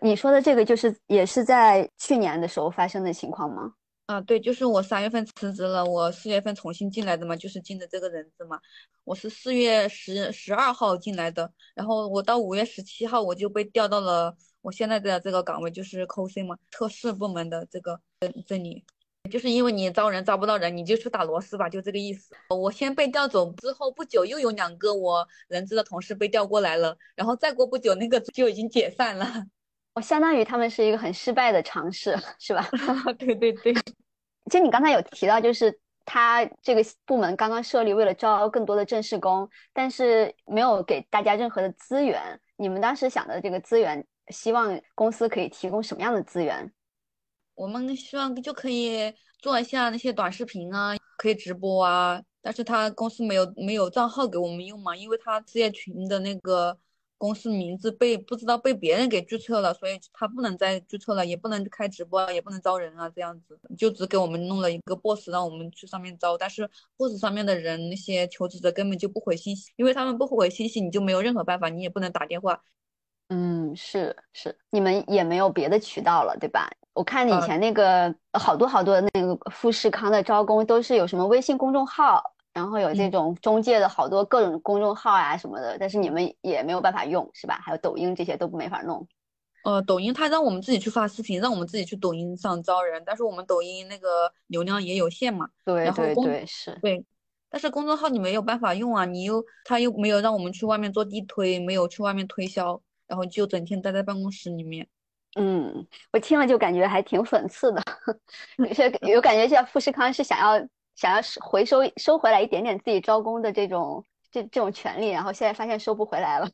[SPEAKER 2] 你说的这个就是也是在去年的时候发生的情况吗？
[SPEAKER 3] 啊，对，就是我三月份辞职了，我四月份重新进来的嘛，就是进的这个人资嘛。我是四月十十二号进来的，然后我到五月十七号我就被调到了我现在的这个岗位，就是 COC 嘛，测试部门的这个这这里。就是因为你招人招不到人，你就去打螺丝吧，就这个意思。我先被调走之后不久，又有两个我人资的同事被调过来了，然后再过不久，那个就已经解散了。
[SPEAKER 2] 我 相当于他们是一个很失败的尝试，是吧？
[SPEAKER 3] 对 对对。
[SPEAKER 2] 其实 你刚才有提到，就是他这个部门刚刚设立，为了招更多的正式工，但是没有给大家任何的资源。你们当时想的这个资源，希望公司可以提供什么样的资源？
[SPEAKER 3] 我们希望就可以做一下那些短视频啊，可以直播啊，但是他公司没有没有账号给我们用嘛，因为他职业群的那个公司名字被不知道被别人给注册了，所以他不能再注册了，也不能开直播，也不能招人啊，这样子就只给我们弄了一个 boss，让我们去上面招。但是 boss 上面的人那些求职者根本就不回信息，因为他们不回信息，你就没有任何办法，你也不能打电话。
[SPEAKER 2] 嗯，是是，你们也没有别的渠道了，对吧？我看以前那个好多好多那个富士康的招工都是有什么微信公众号。然后有这种中介的好多各种公众号啊什么的，但是你们也没有办法用，是吧？还有抖音这些都没法弄。
[SPEAKER 3] 呃，抖音他让我们自己去发视频，让我们自己去抖音上招人，但是我们抖音那个流量也有限嘛。
[SPEAKER 2] 对对对，是。
[SPEAKER 3] 对，但是公众号你没有办法用啊，你又他又没有让我们去外面做地推，没有去外面推销，然后就整天待在办公室里面。
[SPEAKER 2] 嗯，我听了就感觉还挺讽刺的，有些有感觉像富士康是想要。想要回收收回来一点点自己招工的这种这这种权利，然后现在发现收不回来了，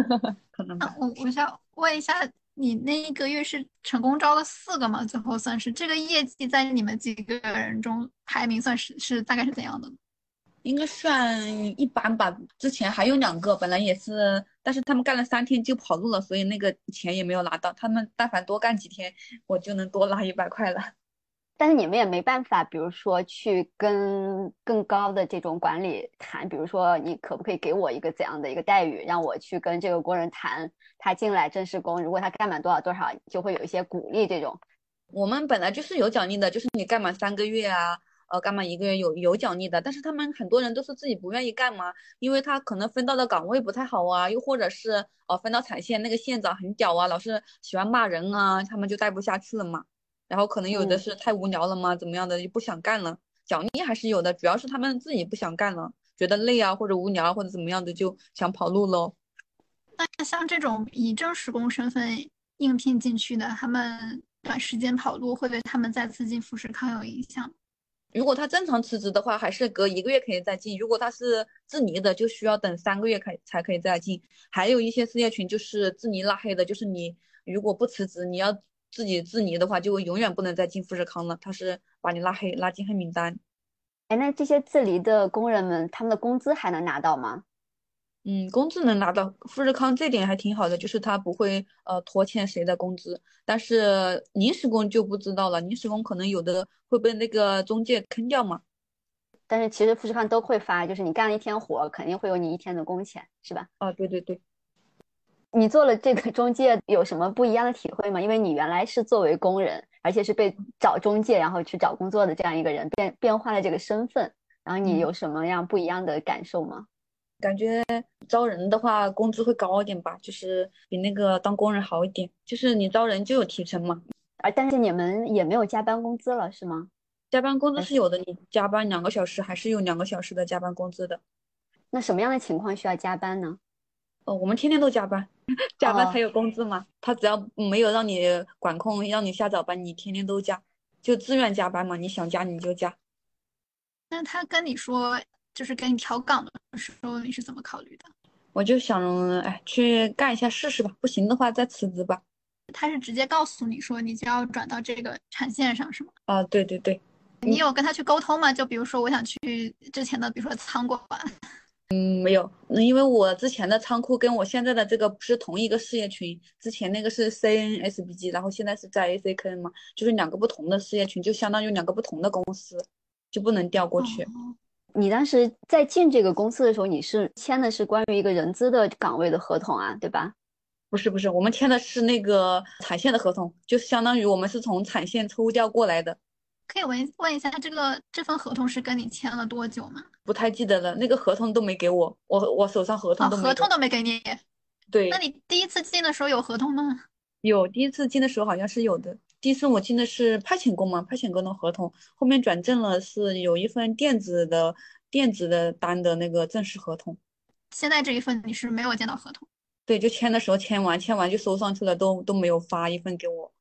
[SPEAKER 3] 可能。
[SPEAKER 1] 我我想问一下，你那一个月是成功招了四个吗？最后算是这个业绩在你们几个人中排名算是是大概是怎样的？
[SPEAKER 3] 应该算一般吧。之前还有两个，本来也是，但是他们干了三天就跑路了，所以那个钱也没有拿到。他们但凡多干几天，我就能多拿一百块了。
[SPEAKER 2] 但是你们也没办法，比如说去跟更高的这种管理谈，比如说你可不可以给我一个怎样的一个待遇，让我去跟这个工人谈，他进来正式工，如果他干满多少多少，就会有一些鼓励这种。
[SPEAKER 3] 我们本来就是有奖励的，就是你干满三个月啊，呃，干嘛一个月有有奖励的。但是他们很多人都是自己不愿意干嘛，因为他可能分到的岗位不太好啊，又或者是哦分到产线那个县长很屌啊，老是喜欢骂人啊，他们就待不下去了嘛。然后可能有的是太无聊了嘛？怎么样的就不想干了？奖励还是有的，主要是他们自己不想干了，觉得累啊，或者无聊或者怎么样的就想跑路喽。
[SPEAKER 1] 那像这种以正式工身份应聘进去的，他们短时间跑路会对他们再次进富士康有影响？
[SPEAKER 3] 如果他正常辞职的话，还是隔一个月可以再进；如果他是自离的，就需要等三个月开才可以再进。还有一些事业群就是自离拉黑的，就是你如果不辞职，你要。自己自离的话，就永远不能再进富士康了。他是把你拉黑，拉进黑名单。
[SPEAKER 2] 哎，那这些自离的工人们，他们的工资还能拿到吗？
[SPEAKER 3] 嗯，工资能拿到。富士康这点还挺好的，就是他不会呃拖欠谁的工资。但是临时工就不知道了，临时工可能有的会被那个中介坑掉嘛。
[SPEAKER 2] 但是其实富士康都会发，就是你干了一天活，肯定会有你一天的工钱，是吧？
[SPEAKER 3] 啊，对对对。
[SPEAKER 2] 你做了这个中介有什么不一样的体会吗？因为你原来是作为工人，而且是被找中介然后去找工作的这样一个人，变变换了这个身份，然后你有什么样不一样的感受吗？
[SPEAKER 3] 感觉招人的话工资会高一点吧，就是比那个当工人好一点。就是你招人就有提成嘛，
[SPEAKER 2] 啊但是你们也没有加班工资了，是吗？
[SPEAKER 3] 加班工资是有的，你加班两个小时还是有两个小时的加班工资的。
[SPEAKER 2] 那什么样的情况需要加班呢？
[SPEAKER 3] 哦，我们天天都加班，加班才有工资嘛。他只要没有让你管控，让你下早班，你天天都加，就自愿加班嘛。你想加你就加。
[SPEAKER 1] 那他跟你说，就是给你调岗的时候，你是怎么考虑的？
[SPEAKER 3] 我就想，哎，去干一下试试吧，不行的话再辞职吧。
[SPEAKER 1] 他是直接告诉你说，你就要转到这个产线上，是吗？
[SPEAKER 3] 啊，对对对。
[SPEAKER 1] 你有跟他去沟通吗？就比如说，我想去之前的，比如说仓管。
[SPEAKER 3] 嗯，没有，因为我之前的仓库跟我现在的这个不是同一个事业群，之前那个是 CNSBG，然后现在是在 ACK 嘛，就是两个不同的事业群，就相当于两个不同的公司，就不能调过去。
[SPEAKER 2] 你当时在进这个公司的时候，你是签的是关于一个人资的岗位的合同啊，对吧？
[SPEAKER 3] 不是不是，我们签的是那个产线的合同，就是相当于我们是从产线抽调过来的。
[SPEAKER 1] 可以问问一下，他这个这份合同是跟你签了多久吗？
[SPEAKER 3] 不太记得了，那个合同都没给我，我我手上合同都
[SPEAKER 1] 合同都没给你。
[SPEAKER 3] 对，
[SPEAKER 1] 那你第一次进的时候有合同吗？
[SPEAKER 3] 有，第一次进的时候好像是有的。第一次我进的是派遣工嘛，派遣工的合同，后面转正了是有一份电子的电子的单的那个正式合同。
[SPEAKER 1] 现在这一份你是没有见到合同？
[SPEAKER 3] 对，就签的时候签完，签完就收上去了，都都没有发一份给我。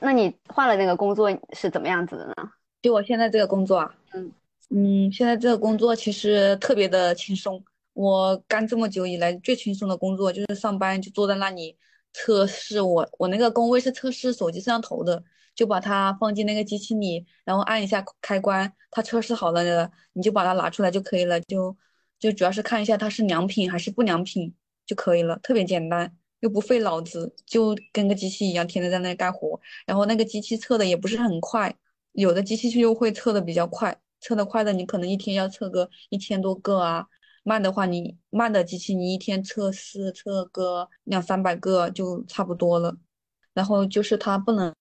[SPEAKER 2] 那你换了那个工作是怎么样子的呢？
[SPEAKER 3] 就我现在这个工作啊，嗯。嗯，现在这个工作其实特别的轻松。我干这么久以来最轻松的工作就是上班就坐在那里测试。我我那个工位是测试手机摄像头的，就把它放进那个机器里，然后按一下开关，它测试好了的，你就把它拿出来就可以了。就就主要是看一下它是良品还是不良品，就可以了，特别简单，又不费脑子，就跟个机器一样，天天在那干活。然后那个机器测的也不是很快，有的机器就会测的比较快，测的快的你可能一天要测个一千多个啊，慢的话你慢的机器你一天测试测个两三百个就差不多了。然后就是它不能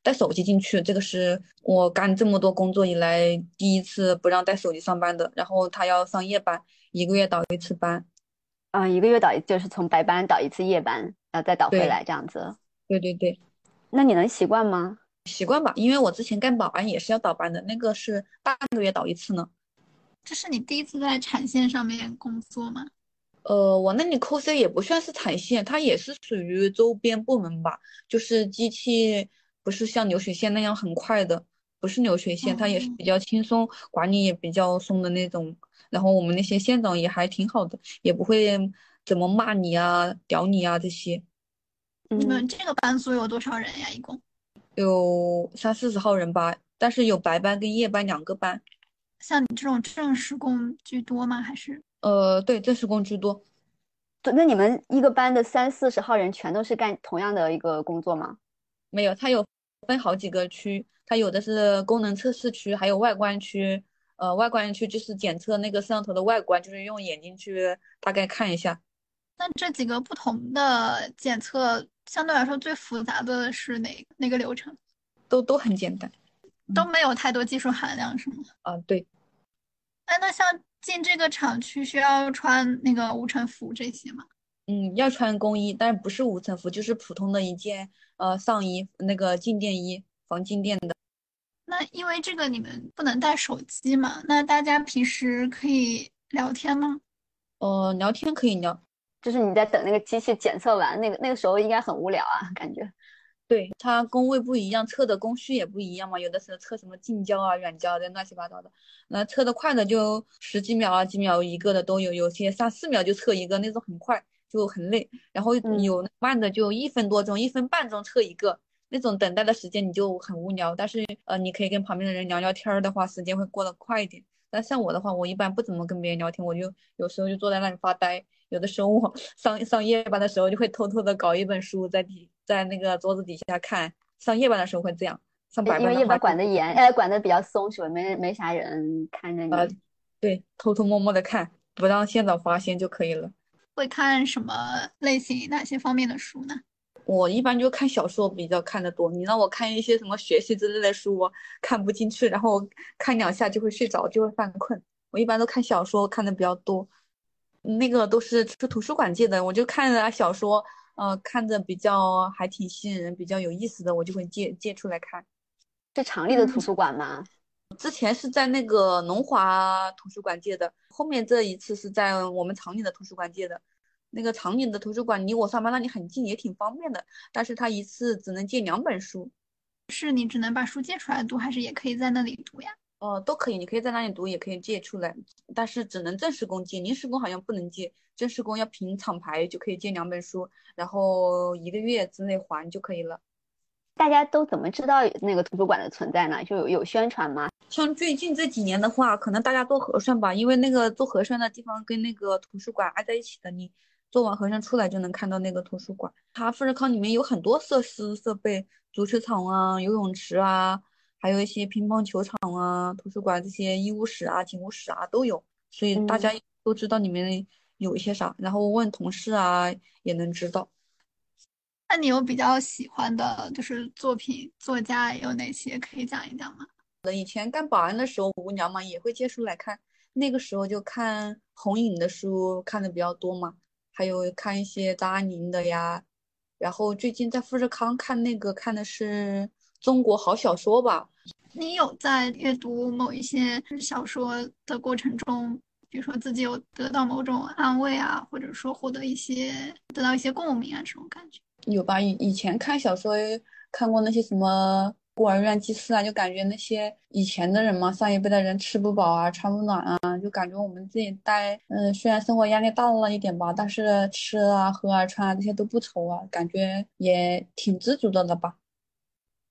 [SPEAKER 3] 带手机进去，这个是我干这么多工作以来第一次不让带手机上班的。然后他要上夜班，一个月倒一次班，
[SPEAKER 2] 啊，一个月倒一就是从白班倒一次夜班，然后再倒回来这样子。
[SPEAKER 3] 对对对，
[SPEAKER 2] 那你能习惯吗？
[SPEAKER 3] 习惯吧，因为我之前干保安也是要倒班的，那个是半个月倒一次呢。
[SPEAKER 1] 这是你第一次在产线上面工作吗？
[SPEAKER 3] 呃，我那里 cos 也不算是产线，它也是属于周边部门吧。就是机器不是像流水线那样很快的，不是流水线，它也是比较轻松，管理也比较松的那种。然后我们那些线长也还挺好的，也不会怎么骂你啊、屌你啊这些。
[SPEAKER 1] 你们这个班组有多少人呀？一共
[SPEAKER 3] 有三四十号人吧，但是有白班跟夜班两个班。
[SPEAKER 1] 像你这种正式工居多吗？还是？
[SPEAKER 3] 呃，对，正式工居多。
[SPEAKER 2] 对，那你们一个班的三四十号人全都是干同样的一个工作吗？
[SPEAKER 3] 没有，它有分好几个区，它有的是功能测试区，还有外观区。呃，外观区就是检测那个摄像头的外观，就是用眼睛去大概看一下。
[SPEAKER 1] 那这几个不同的检测，相对来说最复杂的是哪哪个流程？
[SPEAKER 3] 都都很简单，
[SPEAKER 1] 都没有太多技术含量，是吗？
[SPEAKER 3] 啊，对。
[SPEAKER 1] 哎，那像。进这个厂区需要穿那个无尘服这些吗？
[SPEAKER 3] 嗯，要穿工衣，但是不是无尘服，就是普通的一件呃上衣，那个静电衣，防静电的。
[SPEAKER 1] 那因为这个你们不能带手机嘛？那大家平时可以聊天吗？
[SPEAKER 3] 呃，聊天可以聊，
[SPEAKER 2] 就是你在等那个机器检测完，那个那个时候应该很无聊啊，感觉。
[SPEAKER 3] 对它工位不一样，测的工序也不一样嘛。有的时候测什么近焦啊、远焦的，乱七八糟的。那测的快的就十几秒啊、几秒一个的都有，有些三四秒就测一个，那种很快就很累。然后有慢的就一分多钟、一分半钟测一个，那种等待的时间你就很无聊。但是呃，你可以跟旁边的人聊聊天的话，时间会过得快一点。但像我的话，我一般不怎么跟别人聊天，我就有时候就坐在那里发呆。有的时候我 上上夜班的时候，就会偷偷的搞一本书在底。在那个桌子底下看，上夜班的时候会这样，上白班
[SPEAKER 2] 因为夜班管得严，呃，管得比较松，是吧？没没啥人看着你。
[SPEAKER 3] 对，偷偷摸摸的看，不让现场发现就可以了。
[SPEAKER 1] 会看什么类型、哪些方面的书呢？
[SPEAKER 3] 我一般就看小说比较看得多。你让我看一些什么学习之类的书，我看不进去，然后看两下就会睡着，就会犯困。我一般都看小说，看的比较多。那个都是去图书馆借的，我就看了小说。呃，看着比较还挺吸引人，比较有意思的，我就会借借出来看。
[SPEAKER 2] 是厂里的图书馆吗？
[SPEAKER 3] 之前是在那个龙华图书馆借的，后面这一次是在我们厂里的图书馆借的。那个厂里的图书馆离我上班那里很近，也挺方便的。但是他一次只能借两本书。
[SPEAKER 1] 是你只能把书借出来读，还是也可以在那里读呀？
[SPEAKER 3] 哦，都可以，你可以在那里读，也可以借出来，但是只能正式工借，临时工好像不能借。正式工要凭厂牌就可以借两本书，然后一个月之内还就可以了。
[SPEAKER 2] 大家都怎么知道那个图书馆的存在呢？就有有宣传吗？
[SPEAKER 3] 像最近这几年的话，可能大家做核酸吧，因为那个做核酸的地方跟那个图书馆挨在一起的，你做完核酸出来就能看到那个图书馆。它富士康里面有很多设施设备，足球场啊、游泳池啊，还有一些乒乓球场啊、图书馆这些医务室啊、警务室啊都有，所以大家都知道里面。有一些啥，然后问同事啊也能知道。
[SPEAKER 1] 那你有比较喜欢的，就是作品作家有哪些可以讲一讲吗？
[SPEAKER 3] 以前干保安的时候无聊嘛，也会借书来看。那个时候就看红影的书看的比较多嘛，还有看一些张爱玲的呀。然后最近在富士康看那个看的是中国好小说吧。
[SPEAKER 1] 你有在阅读某一些小说的过程中？比如说自己有得到某种安慰啊，或者说获得一些得到一些共鸣啊，这种感觉
[SPEAKER 3] 有吧？以以前看小说看过那些什么孤儿院祭祀啊，就感觉那些以前的人嘛，上一辈的人吃不饱啊，穿不暖啊，就感觉我们自己待，嗯，虽然生活压力大了一点吧，但是吃啊、喝啊、穿啊这些都不愁啊，感觉也挺知足的了吧。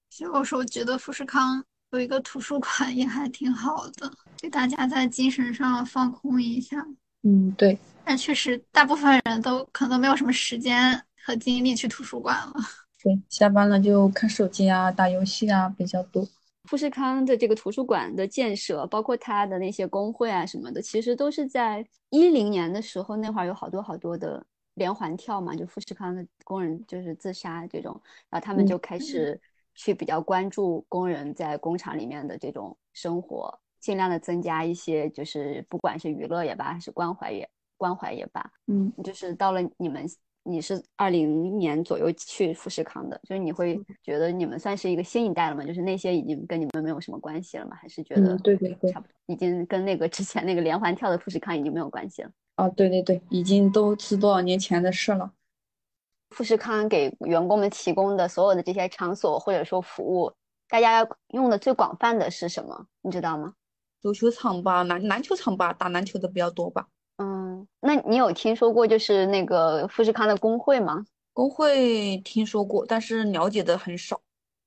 [SPEAKER 1] 所以我说，我觉得富士康。有一个图书馆也还挺好的，给大家在精神上放空一下。
[SPEAKER 3] 嗯，对。
[SPEAKER 1] 但确实，大部分人都可能没有什么时间和精力去图书馆了。
[SPEAKER 3] 对，下班了就看手机啊、打游戏啊比较多。
[SPEAKER 2] 富士康的这个图书馆的建设，包括它的那些工会啊什么的，其实都是在一零年的时候，那会儿有好多好多的连环跳嘛，就富士康的工人就是自杀这种，然后他们就开始去比较关注工人在工厂里面的这种生活，尽量的增加一些，就是不管是娱乐也罢，还是关怀也关怀也罢，
[SPEAKER 3] 嗯，
[SPEAKER 2] 就是到了你们。你是二零年左右去富士康的，就是你会觉得你们算是一个新一代了吗？就是那些已经跟你们没有什么关系了吗？还是觉得
[SPEAKER 3] 对对对，
[SPEAKER 2] 差不多，已经跟那个之前那个连环跳的富士康已经没有关系了？
[SPEAKER 3] 啊，对对对，已经都是多少年前的事了。
[SPEAKER 2] 富士康给员工们提供的所有的这些场所或者说服务，大家用的最广泛的是什么？你知道吗？
[SPEAKER 3] 足球场吧，篮篮球场吧，打篮球的比较多吧。
[SPEAKER 2] 嗯，那你有听说过就是那个富士康的工会吗？
[SPEAKER 3] 工会听说过，但是了解的很少。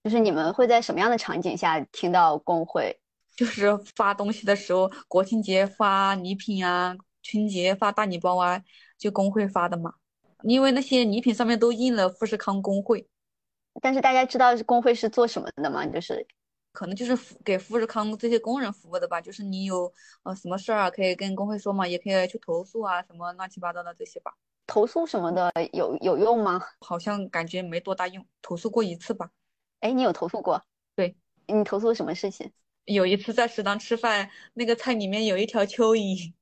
[SPEAKER 2] 就是你们会在什么样的场景下听到工会？
[SPEAKER 3] 就是发东西的时候，国庆节发礼品啊，春节发大礼包啊，就工会发的嘛。因为那些礼品上面都印了富士康工会。
[SPEAKER 2] 但是大家知道工会是做什么的吗？就是。
[SPEAKER 3] 可能就是给富士康这些工人服务的吧，就是你有呃什么事儿啊，可以跟工会说嘛，也可以去投诉啊，什么乱七八糟的这些吧。
[SPEAKER 2] 投诉什么的有有用吗？
[SPEAKER 3] 好像感觉没多大用，投诉过一次吧。
[SPEAKER 2] 哎，你有投诉过？
[SPEAKER 3] 对，
[SPEAKER 2] 你投诉什么事情？
[SPEAKER 3] 有一次在食堂吃饭，那个菜里面有一条蚯蚓。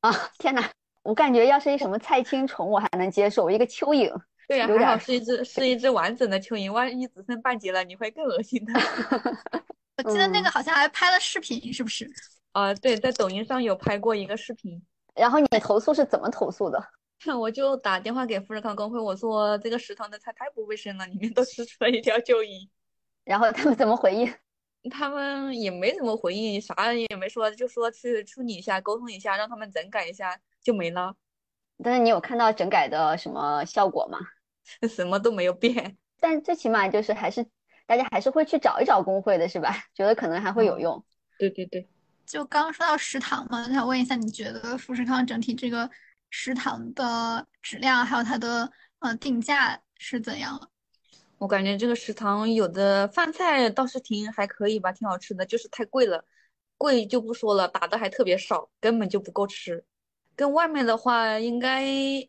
[SPEAKER 2] 啊，天哪！我感觉要是一什么菜青虫我还能接受，一个蚯蚓。
[SPEAKER 3] 对呀，还好是一只是一只完整的蚯蚓，万一只剩半截了，你会更恶心的。
[SPEAKER 1] 我记得那个好像还拍了视频，是不是？
[SPEAKER 3] 啊，对，在抖音上有拍过一个视频。
[SPEAKER 2] 然后你投诉是怎么投诉的？
[SPEAKER 3] 我就打电话给富士康工会，我说这个食堂的菜太不卫生了，里面都吃出了一条蚯蚓。
[SPEAKER 2] 然后他们怎么回应？
[SPEAKER 3] 他们也没怎么回应，啥也没说，就说去处理一下，沟通一下，让他们整改一下就没了。
[SPEAKER 2] 但是你有看到整改的什么效果吗？
[SPEAKER 3] 什么都没有变，
[SPEAKER 2] 但最起码就是还是大家还是会去找一找工会的，是吧？觉得可能还会有用。
[SPEAKER 3] 对对对，
[SPEAKER 1] 就刚刚说到食堂嘛，想问一下，你觉得富士康整体这个食堂的质量还有它的呃定价是怎样？
[SPEAKER 3] 我感觉这个食堂有的饭菜倒是挺还可以吧，挺好吃的，就是太贵了，贵就不说了，打的还特别少，根本就不够吃。跟外面的话，应该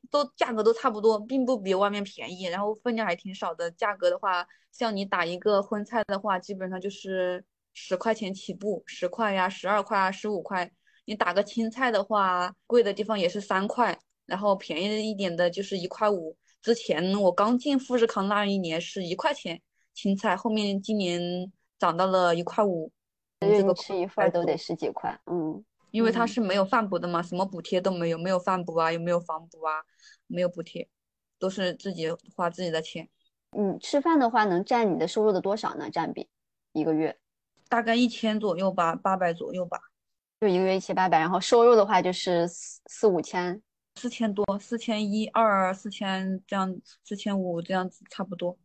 [SPEAKER 3] 都价格都差不多，并不比外面便宜，然后分量还挺少的。价格的话，像你打一个荤菜的话，基本上就是十块钱起步，十块呀，十二块啊，十五块。你打个青菜的话，贵的地方也是三块，然后便宜一点的就是一块五。之前我刚进富士康那一年是一块钱青菜，后面今年涨到了一块五。
[SPEAKER 2] 这个吃一份都得十几块，嗯。
[SPEAKER 3] 因为它是没有饭补的嘛，什么补贴都没有，没有饭补啊，也没有房补啊，没有补贴，都是自己花自己的钱。
[SPEAKER 2] 嗯，吃饭的话能占你的收入的多少呢？占比一个月？
[SPEAKER 3] 大概一千左右吧，八百左右吧。
[SPEAKER 2] 就一个月一千八百，然后收入的话就是四四五千，
[SPEAKER 3] 四千多，四千一二，四千这样，四千五这样子差不多。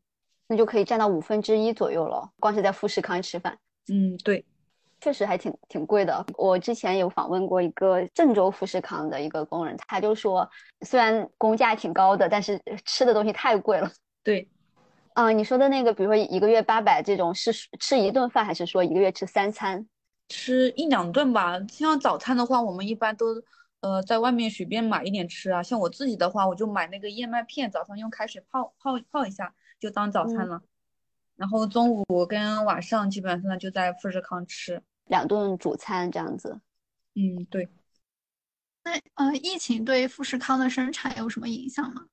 [SPEAKER 2] 那就可以占到五分之一左右了，光是在富士康吃饭。
[SPEAKER 3] 嗯，对。
[SPEAKER 2] 确实还挺挺贵的。我之前有访问过一个郑州富士康的一个工人，他就说，虽然工价挺高的，但是吃的东西太贵了。
[SPEAKER 3] 对，
[SPEAKER 2] 啊，你说的那个，比如说一个月八百这种，是吃一顿饭，还是说一个月吃三餐？
[SPEAKER 3] 吃一两顿吧。像早餐的话，我们一般都呃在外面随便买一点吃啊。像我自己的话，我就买那个燕麦片，早上用开水泡泡泡一下，就当早餐了。然后中午跟晚上基本上就在富士康吃
[SPEAKER 2] 两顿主餐这样子。
[SPEAKER 3] 嗯，对。
[SPEAKER 1] 那呃，疫情对富士康的生产有什么影响吗？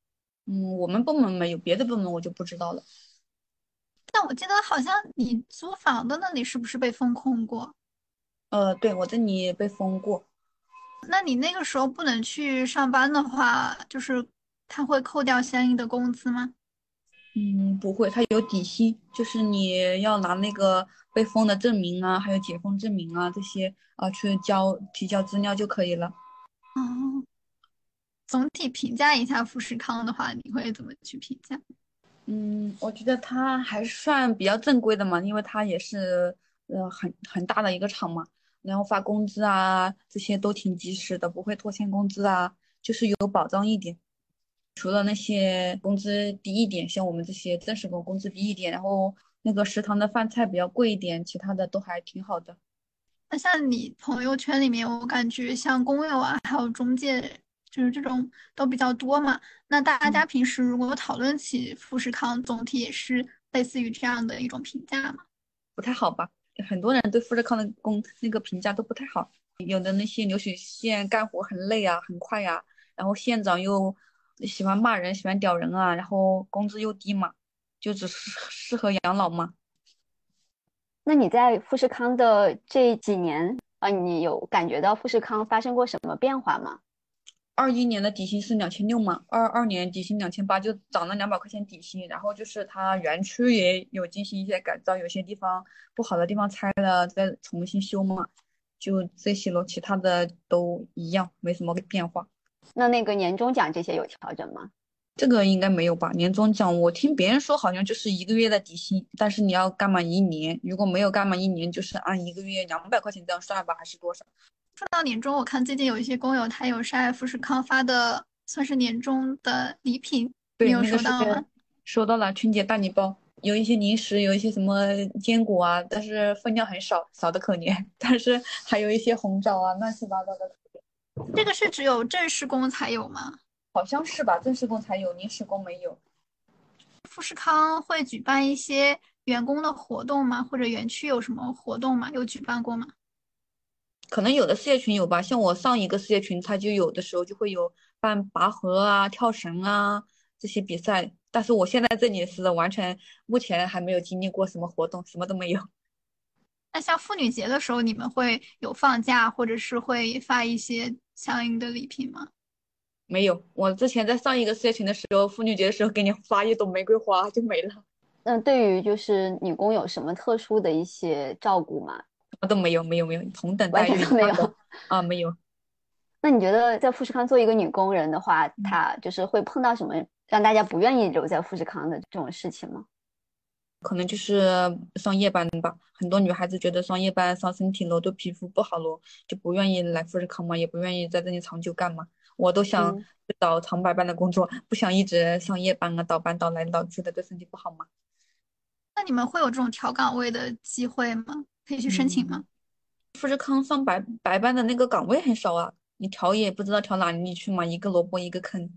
[SPEAKER 3] 嗯，我们部门没有，别的部门我就不知道了。
[SPEAKER 1] 但我记得好像你租房的那里是不是被封控过？
[SPEAKER 3] 呃，对，我这里被封过。
[SPEAKER 1] 那你那个时候不能去上班的话，就是他会扣掉相应的工资吗？
[SPEAKER 3] 嗯，不会，他有底薪，就是你要拿那个被封的证明啊，还有解封证明啊这些啊去交提交资料就可以了。
[SPEAKER 1] 哦，总体评价一下富士康的话，你会怎么去评价？
[SPEAKER 3] 嗯，我觉得它还算比较正规的嘛，因为它也是呃很很大的一个厂嘛，然后发工资啊这些都挺及时的，不会拖欠工资啊，就是有保障一点。除了那些工资低一点，像我们这些正式工工资低一点，然后那个食堂的饭菜比较贵一点，其他的都还挺好的。
[SPEAKER 1] 那像你朋友圈里面，我感觉像工友啊，还有中介，就是这种都比较多嘛。那大家平时如果讨论起富士康，总体也是类似于这样的一种评价嘛？
[SPEAKER 3] 不太好吧？很多人对富士康的工那个评价都不太好，有的那些流水线干活很累啊，很快呀，然后县长又喜欢骂人，喜欢屌人啊，然后工资又低嘛，就只适适合养老嘛。
[SPEAKER 2] 那你在富士康的这几年啊，你有感觉到富士康发生过什么变化吗？
[SPEAKER 3] 二一年的底薪是两千六嘛，二二年底薪两千八，就涨了两百块钱底薪。然后就是它园区也有进行一些改造，有些地方不好的地方拆了再重新修嘛，就这些咯，其他的都一样，没什么变化。
[SPEAKER 2] 那那个年终奖这些有调整吗？
[SPEAKER 3] 这个应该没有吧？年终奖我听别人说好像就是一个月的底薪，但是你要干满一年，如果没有干满一年，就是按一个月两百块钱这样算吧，还是多少？
[SPEAKER 1] 说到年终，我看最近有一些工友他有晒富士康发的，算是年终的礼品，你有收到吗？
[SPEAKER 3] 收到了，春节大礼包，有一些零食，有一些什么坚果啊，但是分量很少，少的可怜。但是还有一些红枣啊，乱七八糟的。
[SPEAKER 1] 这个是只有正式工才有吗？
[SPEAKER 3] 好像是吧，正式工才有，临时工没有。
[SPEAKER 1] 富士康会举办一些员工的活动吗？或者园区有什么活动吗？有举办过吗？
[SPEAKER 3] 可能有的事业群有吧，像我上一个事业群，他就有的时候就会有办拔河啊、跳绳啊这些比赛。但是我现在这里是完全目前还没有经历过什么活动，什么都没有。
[SPEAKER 1] 那像妇女节的时候，你们会有放假，或者是会发一些相应的礼品吗？
[SPEAKER 3] 没有，我之前在上一个事业群的时候，妇女节的时候给你发一朵玫瑰花就没了。
[SPEAKER 2] 那对于就是女工有什么特殊的一些照顾吗？
[SPEAKER 3] 什么都没有，没有，没有，同等待
[SPEAKER 2] 遇都没有
[SPEAKER 3] 啊，没有。
[SPEAKER 2] 那你觉得在富士康做一个女工人的话，她就是会碰到什么让大家不愿意留在富士康的这种事情吗？
[SPEAKER 3] 可能就是上夜班吧，很多女孩子觉得上夜班伤身体咯，对皮肤不好咯，就不愿意来富士康嘛，也不愿意在这里长久干嘛。我都想找长白班的工作，不想一直上夜班啊，倒班倒来倒去的，对身体不好嘛？
[SPEAKER 1] 那你们会有这种调岗位的机会吗？可以去申请吗？
[SPEAKER 3] 富士康上白白班的那个岗位很少啊，你调也不知道调哪里去嘛，一个萝卜一个坑。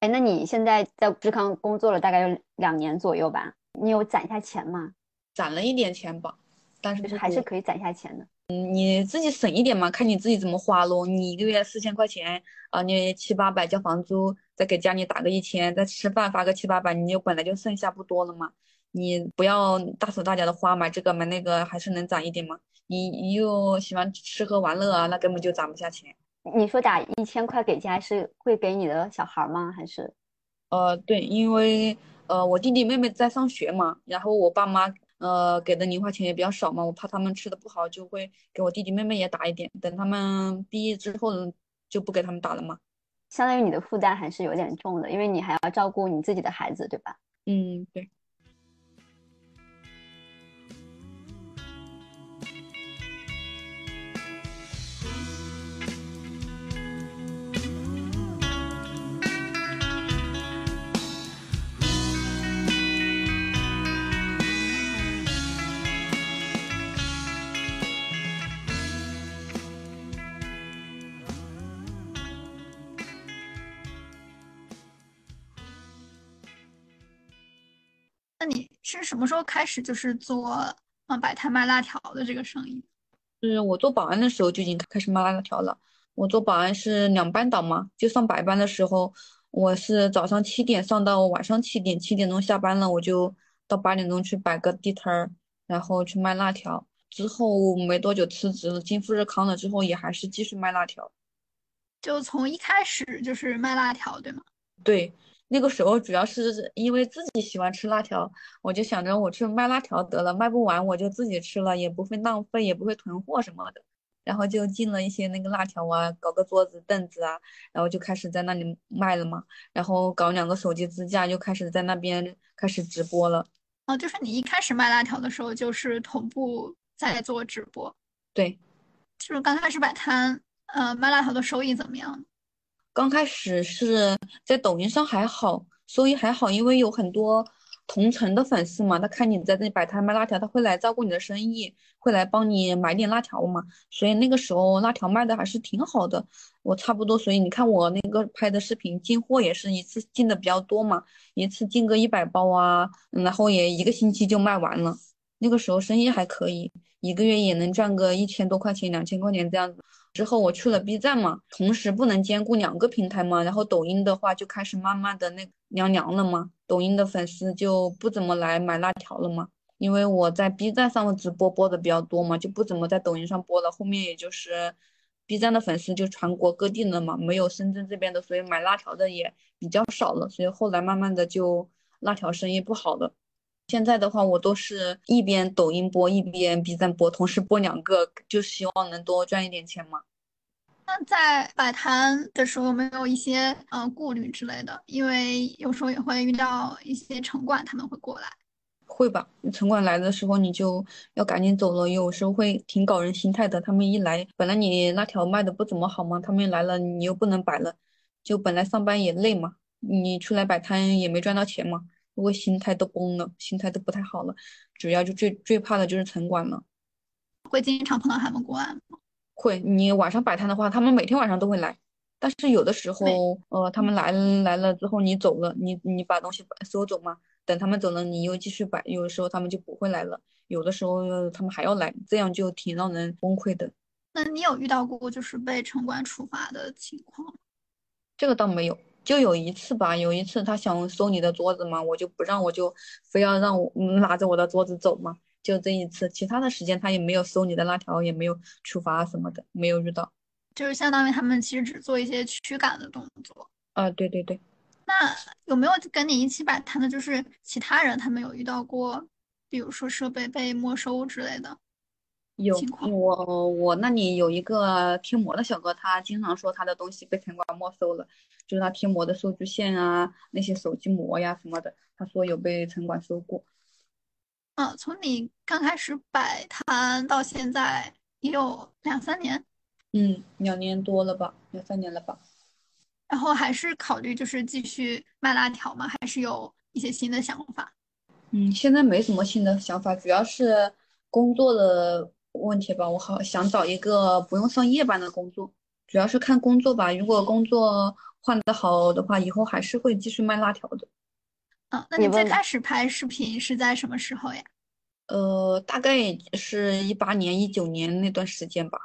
[SPEAKER 2] 哎，那你现在在富士康工作了大概有两年左右吧？你有攒下钱吗？
[SPEAKER 3] 攒了一点钱吧，但是
[SPEAKER 2] 还是可以攒下钱的。
[SPEAKER 3] 嗯，你自己省一点嘛，看你自己怎么花咯。你一个月四千块钱啊，你七八百交房租，再给家里打个一千，再吃饭发个七八百，你就本来就剩下不多了嘛。你不要大手大脚的花，买这个买那个，还是能攒一点嘛。你你又喜欢吃喝玩乐啊，那根本就攒不下钱。
[SPEAKER 2] 你说打一千块给家是会给你的小孩吗？还是？
[SPEAKER 3] 呃，对，因为呃我弟弟妹妹在上学嘛，然后我爸妈。呃，给的零花钱也比较少嘛，我怕他们吃的不好，就会给我弟弟妹妹也打一点。等他们毕业之后，就不给他们打了嘛。
[SPEAKER 2] 相当于你的负担还是有点重的，因为你还要照顾你自己的孩子，对吧？
[SPEAKER 3] 嗯，对。
[SPEAKER 1] 什么时候开始就是做嗯摆摊卖辣条的这个生意？
[SPEAKER 3] 是我做保安的时候就已经开始卖辣条了。我做保安是两班倒嘛，就上白班的时候，我是早上七点上到晚上七点，七点钟下班了，我就到八点钟去摆个地摊儿，然后去卖辣条。之后没多久辞职了，进富士康了之后也还是继续卖辣条。
[SPEAKER 1] 就从一开始就是卖辣条，对吗？
[SPEAKER 3] 对。那个时候主要是因为自己喜欢吃辣条，我就想着我去卖辣条得了，卖不完我就自己吃了，也不会浪费，也不会囤货什么的。然后就进了一些那个辣条啊，搞个桌子凳子啊，然后就开始在那里卖了嘛。然后搞两个手机支架，就开始在那边开始直播了。
[SPEAKER 1] 哦，就是你一开始卖辣条的时候，就是同步在做直播。
[SPEAKER 3] 对，
[SPEAKER 1] 就是刚开始摆摊，呃，卖辣条的收益怎么样？
[SPEAKER 3] 刚开始是在抖音上还好，收益还好，因为有很多同城的粉丝嘛，他看你在这里摆摊卖辣条，他会来照顾你的生意，会来帮你买点辣条嘛，所以那个时候辣条卖的还是挺好的。我差不多，所以你看我那个拍的视频进货也是一次进的比较多嘛，一次进个一百包啊，然后也一个星期就卖完了。那个时候生意还可以，一个月也能赚个一千多块钱、两千块钱这样子。之后我去了 B 站嘛，同时不能兼顾两个平台嘛，然后抖音的话就开始慢慢的那凉凉了嘛，抖音的粉丝就不怎么来买辣条了嘛，因为我在 B 站上的直播播的比较多嘛，就不怎么在抖音上播了。后面也就是 B 站的粉丝就全国各地的嘛，没有深圳这边的，所以买辣条的也比较少了，所以后来慢慢的就辣条生意不好了。现在的话，我都是一边抖音播，一边 B 站播，同时播两个，就希望能多赚一点钱嘛。
[SPEAKER 1] 那在摆摊的时候有没有一些呃顾虑之类的？因为有时候也会遇到一些城管，他们会过来。
[SPEAKER 3] 会吧？城管来的时候你就要赶紧走了，有时候会挺搞人心态的。他们一来，本来你那条卖的不怎么好嘛，他们来了你又不能摆了，就本来上班也累嘛，你出来摆摊也没赚到钱嘛。如果心态都崩了，心态都不太好了，主要就最最怕的就是城管了。
[SPEAKER 1] 会经常碰到他们过来吗？
[SPEAKER 3] 会。你晚上摆摊的话，他们每天晚上都会来。但是有的时候，呃，他们来来了之后，你走了，你你把东西收走嘛。等他们走了，你又继续摆。有的时候他们就不会来了，有的时候他们还要来，这样就挺让人崩溃的。
[SPEAKER 1] 那你有遇到过就是被城管处罚的情况？
[SPEAKER 3] 这个倒没有。就有一次吧，有一次他想收你的桌子嘛，我就不让，我就非要让我拿着我的桌子走嘛。就这一次，其他的时间他也没有收你的辣条，也没有处罚什么的，没有遇到。
[SPEAKER 1] 就是相当于他们其实只做一些驱赶的动作。
[SPEAKER 3] 啊，对对对。
[SPEAKER 1] 那有没有跟你一起摆摊的，就是其他人，他们有遇到过，比如说设备被没收之类的？
[SPEAKER 3] 有我我那里有一个贴膜的小哥，他经常说他的东西被城管没收了，就是他贴膜的数据线啊，那些手机膜呀什么的，他说有被城管收过。
[SPEAKER 1] 嗯，从你刚开始摆摊到现在也有两三年。
[SPEAKER 3] 嗯，两年多了吧，两三年了吧。
[SPEAKER 1] 然后还是考虑就是继续卖辣条吗？还是有一些新的想法？
[SPEAKER 3] 嗯，现在没什么新的想法，主要是工作的。问题吧，我好想找一个不用上夜班的工作，主要是看工作吧。如果工作换得好的话，以后还是会继续卖辣条的。
[SPEAKER 1] 嗯，那你最开始拍视频是在什么时候呀？
[SPEAKER 3] 呃，大概是一八年、一九年那段时间吧。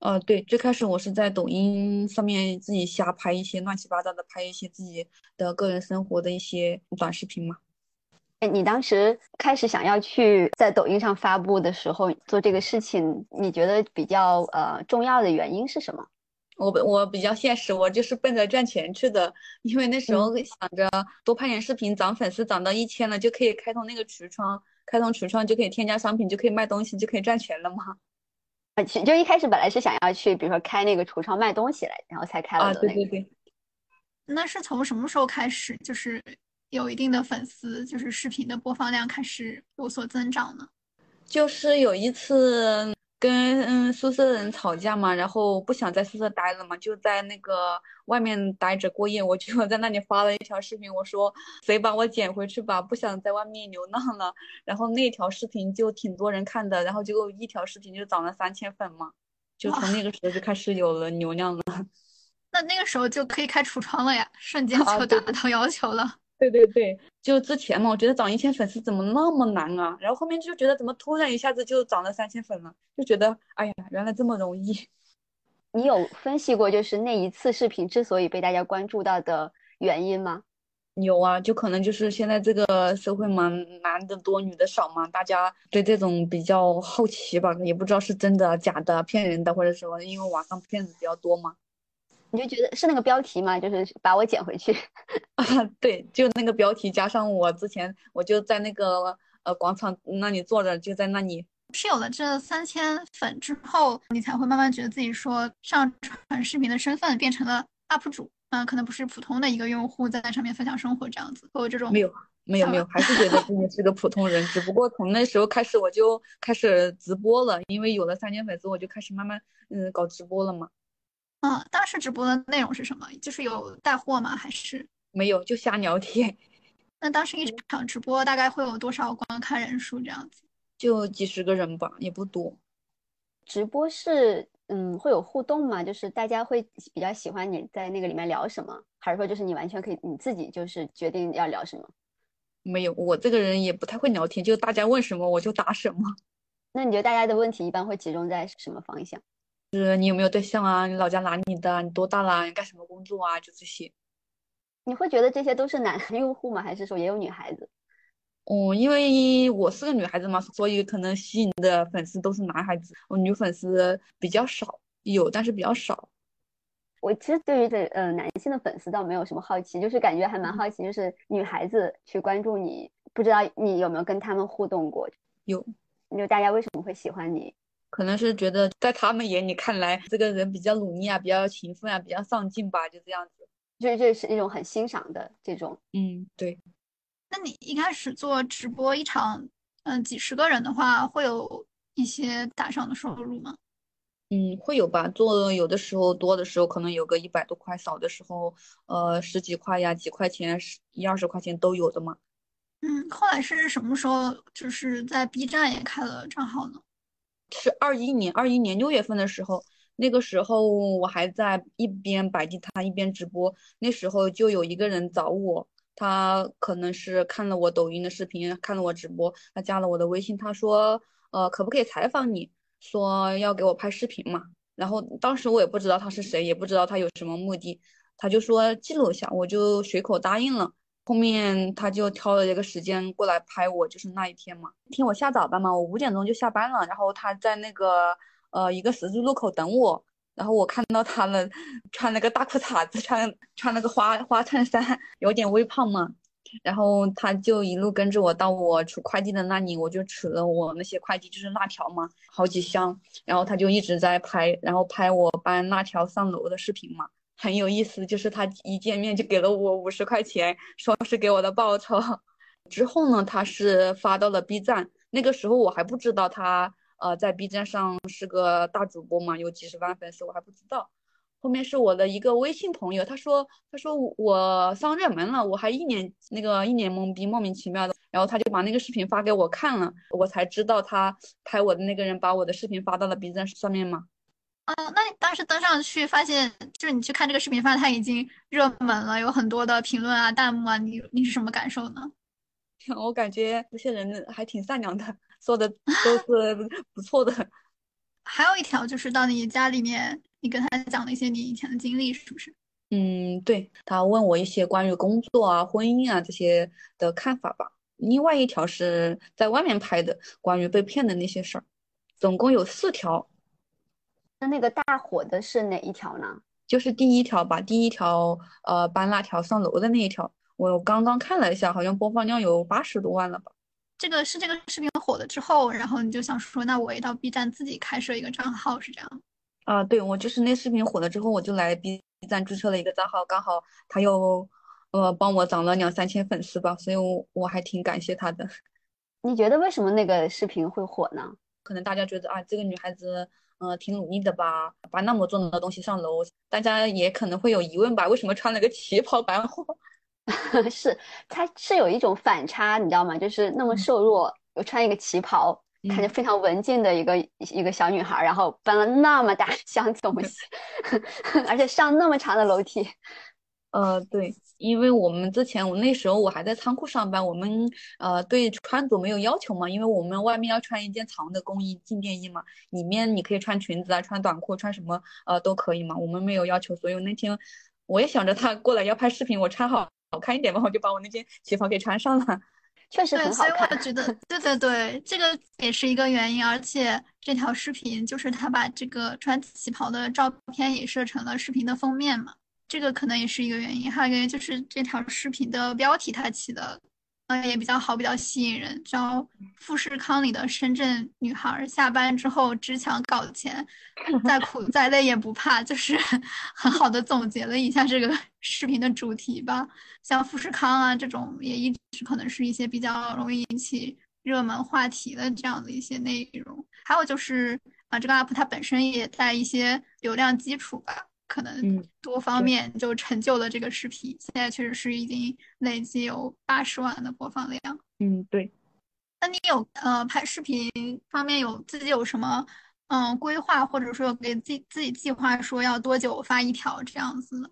[SPEAKER 3] 呃，对，最开始我是在抖音上面自己瞎拍一些乱七八糟的，拍一些自己的个人生活的一些短视频嘛。
[SPEAKER 2] 哎，你当时开始想要去在抖音上发布的时候做这个事情，你觉得比较呃重要的原因是什么？
[SPEAKER 3] 我我比较现实，我就是奔着赚钱去的，因为那时候想着多拍点视频，涨粉丝涨到一千了，就可以开通那个橱窗，开通橱窗就可以添加商品，就可以卖东西，就可以赚钱了嘛。
[SPEAKER 2] 啊，就一开始本来是想要去，比如说开那个橱窗卖东西来，然后才开了
[SPEAKER 3] 啊，对对对。
[SPEAKER 1] 那是从什么时候开始？就是。有一定的粉丝，就是视频的播放量开始有所增长呢。
[SPEAKER 3] 就是有一次跟嗯宿舍人吵架嘛，然后不想在宿舍待了嘛，就在那个外面待着过夜。我就在那里发了一条视频，我说谁把我捡回去吧，不想在外面流浪了。然后那条视频就挺多人看的，然后结果一条视频就涨了三千粉嘛，就从那个时候就开始有了流量了。
[SPEAKER 1] 那那个时候就可以开橱窗了呀，瞬间就达到要求了。
[SPEAKER 3] 对对对，就之前嘛，我觉得涨一千粉丝怎么那么难啊？然后后面就觉得怎么突然一下子就涨了三千粉了，就觉得哎呀，原来这么容易。
[SPEAKER 2] 你有分析过就是那一次视频之所以被大家关注到的原因吗？
[SPEAKER 3] 有啊，就可能就是现在这个社会嘛，男的多女的少嘛，大家对这种比较好奇吧，也不知道是真的假的、骗人的，或者什么因为网上骗子比较多嘛。
[SPEAKER 2] 你就觉得是那个标题吗？就是把我捡回去
[SPEAKER 3] 啊？对，就那个标题加上我之前我就在那个呃广场那里坐着，就在那里。
[SPEAKER 1] 是有了这三千粉之后，你才会慢慢觉得自己说上传视频的身份变成了 UP 主，嗯，可能不是普通的一个用户在上面分享生活这样子，会有这种
[SPEAKER 3] 没有没有没有，还是觉得自己是个普通人。只不过从那时候开始，我就开始直播了，因为有了三千粉丝，我就开始慢慢嗯搞直播了嘛。
[SPEAKER 1] 嗯，当时直播的内容是什么？就是有带货吗？还是
[SPEAKER 3] 没有，就瞎聊天。
[SPEAKER 1] 那当时一场直播大概会有多少观看人数？这样子？
[SPEAKER 3] 就几十个人吧，也不多。
[SPEAKER 2] 直播是嗯会有互动吗？就是大家会比较喜欢你在那个里面聊什么，还是说就是你完全可以你自己就是决定要聊什么？
[SPEAKER 3] 没有，我这个人也不太会聊天，就大家问什么我就答什么。
[SPEAKER 2] 那你觉得大家的问题一般会集中在什么方向？
[SPEAKER 3] 是你有没有对象啊？你老家哪里的？你多大了？你干什么工作啊？就这些。
[SPEAKER 2] 你会觉得这些都是男用户吗？还是说也有女孩子？
[SPEAKER 3] 哦，因为我是个女孩子嘛，所以可能吸引的粉丝都是男孩子，我女粉丝比较少，有但是比较少。
[SPEAKER 2] 我其实对于这呃男性的粉丝倒没有什么好奇，就是感觉还蛮好奇，就是女孩子去关注你，不知道你有没有跟他们互动过？
[SPEAKER 3] 有，
[SPEAKER 2] 就大家为什么会喜欢你？
[SPEAKER 3] 可能是觉得在他们眼里看来，这个人比较努力啊，比较勤奋啊，比较上进吧，就这样子。
[SPEAKER 2] 这这是一种很欣赏的这种，
[SPEAKER 3] 嗯，对。
[SPEAKER 1] 那你一开始做直播一场，嗯，几十个人的话，会有一些打赏的收入吗？
[SPEAKER 3] 嗯，会有吧。做有的时候多的时候，可能有个一百多块；少的时候，呃，十几块呀，几块钱，十一二十块钱都有的嘛。
[SPEAKER 1] 嗯，后来是什么时候，就是在 B 站也开了账号呢？
[SPEAKER 3] 是二一年，二一年六月份的时候，那个时候我还在一边摆地摊一边直播，那时候就有一个人找我。他可能是看了我抖音的视频，看了我直播，他加了我的微信，他说，呃，可不可以采访你？说要给我拍视频嘛。然后当时我也不知道他是谁，也不知道他有什么目的，他就说记录一下，我就随口答应了。后面他就挑了一个时间过来拍我，就是那一天嘛。听我下早班嘛，我五点钟就下班了，然后他在那个呃一个十字路口等我。然后我看到他了，穿了个大裤衩子，穿穿了个花花衬衫，有点微胖嘛。然后他就一路跟着我到我取快递的那里，我就取了我那些快递，就是辣条嘛，好几箱。然后他就一直在拍，然后拍我搬辣条上楼的视频嘛，很有意思。就是他一见面就给了我五十块钱，说是给我的报酬。之后呢，他是发到了 B 站，那个时候我还不知道他。呃，在 B 站上是个大主播嘛，有几十万粉丝，我还不知道。后面是我的一个微信朋友，他说，他说我上热门了，我还一脸那个一脸懵逼，莫名其妙的。然后他就把那个视频发给我看了，我才知道他拍我的那个人把我的视频发到了 B 站上面嘛。
[SPEAKER 1] 哦，那你当时登上去发现，就是你去看这个视频，发现他已经热门了，有很多的评论啊、弹幕啊，你你是什么感受呢？
[SPEAKER 3] 我感觉这些人还挺善良的。说的都是不错的，
[SPEAKER 1] 还有一条就是到你家里面，你跟他讲了一些你以前的经历，是不是？
[SPEAKER 3] 嗯，对他问我一些关于工作啊、婚姻啊这些的看法吧。另外一条是在外面拍的，关于被骗的那些事儿，总共有四条。
[SPEAKER 2] 那那个大火的是哪一条呢？
[SPEAKER 3] 就是第一条吧，第一条呃搬辣条上楼的那一条，我刚刚看了一下，好像播放量有八十多万了吧。
[SPEAKER 1] 这个是这个视频火了之后，然后你就想说，那我也到 B 站自己开设一个账号，是这样？
[SPEAKER 3] 啊，对，我就是那视频火了之后，我就来 B 站注册了一个账号，刚好他又呃帮我涨了两三千粉丝吧，所以我我还挺感谢他的。
[SPEAKER 2] 你觉得为什么那个视频会火呢？
[SPEAKER 3] 可能大家觉得啊，这个女孩子呃挺努力的吧，搬那么重的东西上楼，大家也可能会有疑问吧，为什么穿了个旗袍搬货？
[SPEAKER 2] 是，它是有一种反差，你知道吗？就是那么瘦弱，又穿一个旗袍，看着非常文静的一个一个小女孩，然后搬了那么大箱东西，而且上那么长的楼梯。
[SPEAKER 3] 呃，对，因为我们之前我那时候我还在仓库上班，我们呃对穿着没有要求嘛，因为我们外面要穿一件长的工衣静电衣嘛，里面你可以穿裙子啊，穿短裤，穿什么呃都可以嘛，我们没有要求，所以那天我也想着他过来要拍视频，我穿好。好看一点吧，我就把我那件旗袍给穿上了，
[SPEAKER 2] 确实很好看。
[SPEAKER 1] 所以我觉得，对对对，这个也是一个原因。而且这条视频就是他把这个穿旗袍的照片也设成了视频的封面嘛，这个可能也是一个原因。还有一个原因就是这条视频的标题它起的。呃也比较好，比较吸引人。叫富士康里的深圳女孩，下班之后只想搞钱，再苦 再累也不怕，就是 很好的总结了一下这个 视频的主题吧。像富士康啊这种，也一直可能是一些比较容易引起热门话题的这样的一些内容。还有就是啊，这个 UP 它本身也带一些流量基础吧。可能多方面就成就了这个视频。现在确实是已经累计有八十万的播放量。
[SPEAKER 3] 嗯，对。
[SPEAKER 1] 那你有呃拍视频方面有自己有什么嗯规划，或者说给自己自己计划说要多久发一条这样子？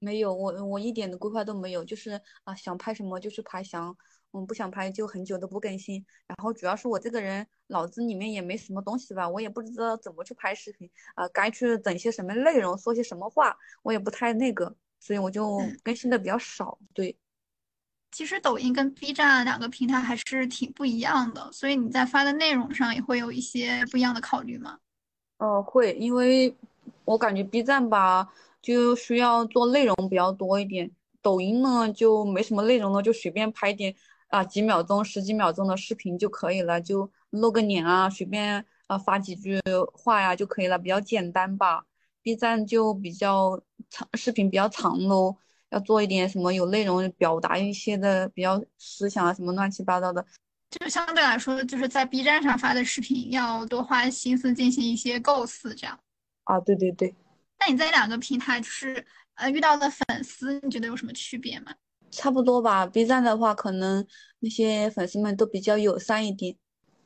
[SPEAKER 3] 没有，我我一点的规划都没有，就是啊想拍什么就去拍，想嗯不想拍就很久都不更新。然后主要是我这个人脑子里面也没什么东西吧，我也不知道怎么去拍视频啊，该去整些什么内容，说些什么话，我也不太那个，所以我就更新的比较少。对。
[SPEAKER 1] 其实抖音跟 B 站两个平台还是挺不一样的，所以你在发的内容上也会有一些不一样的考虑吗？
[SPEAKER 3] 哦，会，因为我感觉 B 站吧就需要做内容比较多一点，抖音呢就没什么内容了，就随便拍点啊几秒钟、十几秒钟的视频就可以了，就露个脸啊，随便啊发几句话呀就可以了，比较简单吧。B 站就比较长，视频比较长喽。要做一点什么有内容表达一些的比较思想啊，什么乱七八糟的，
[SPEAKER 1] 就相对来说，就是在 B 站上发的视频要多花心思进行一些构思，这样。
[SPEAKER 3] 啊，对对对。
[SPEAKER 1] 那你在两个平台就是呃遇到的粉丝，你觉得有什么区别吗？
[SPEAKER 3] 差不多吧。B 站的话，可能那些粉丝们都比较友善一点。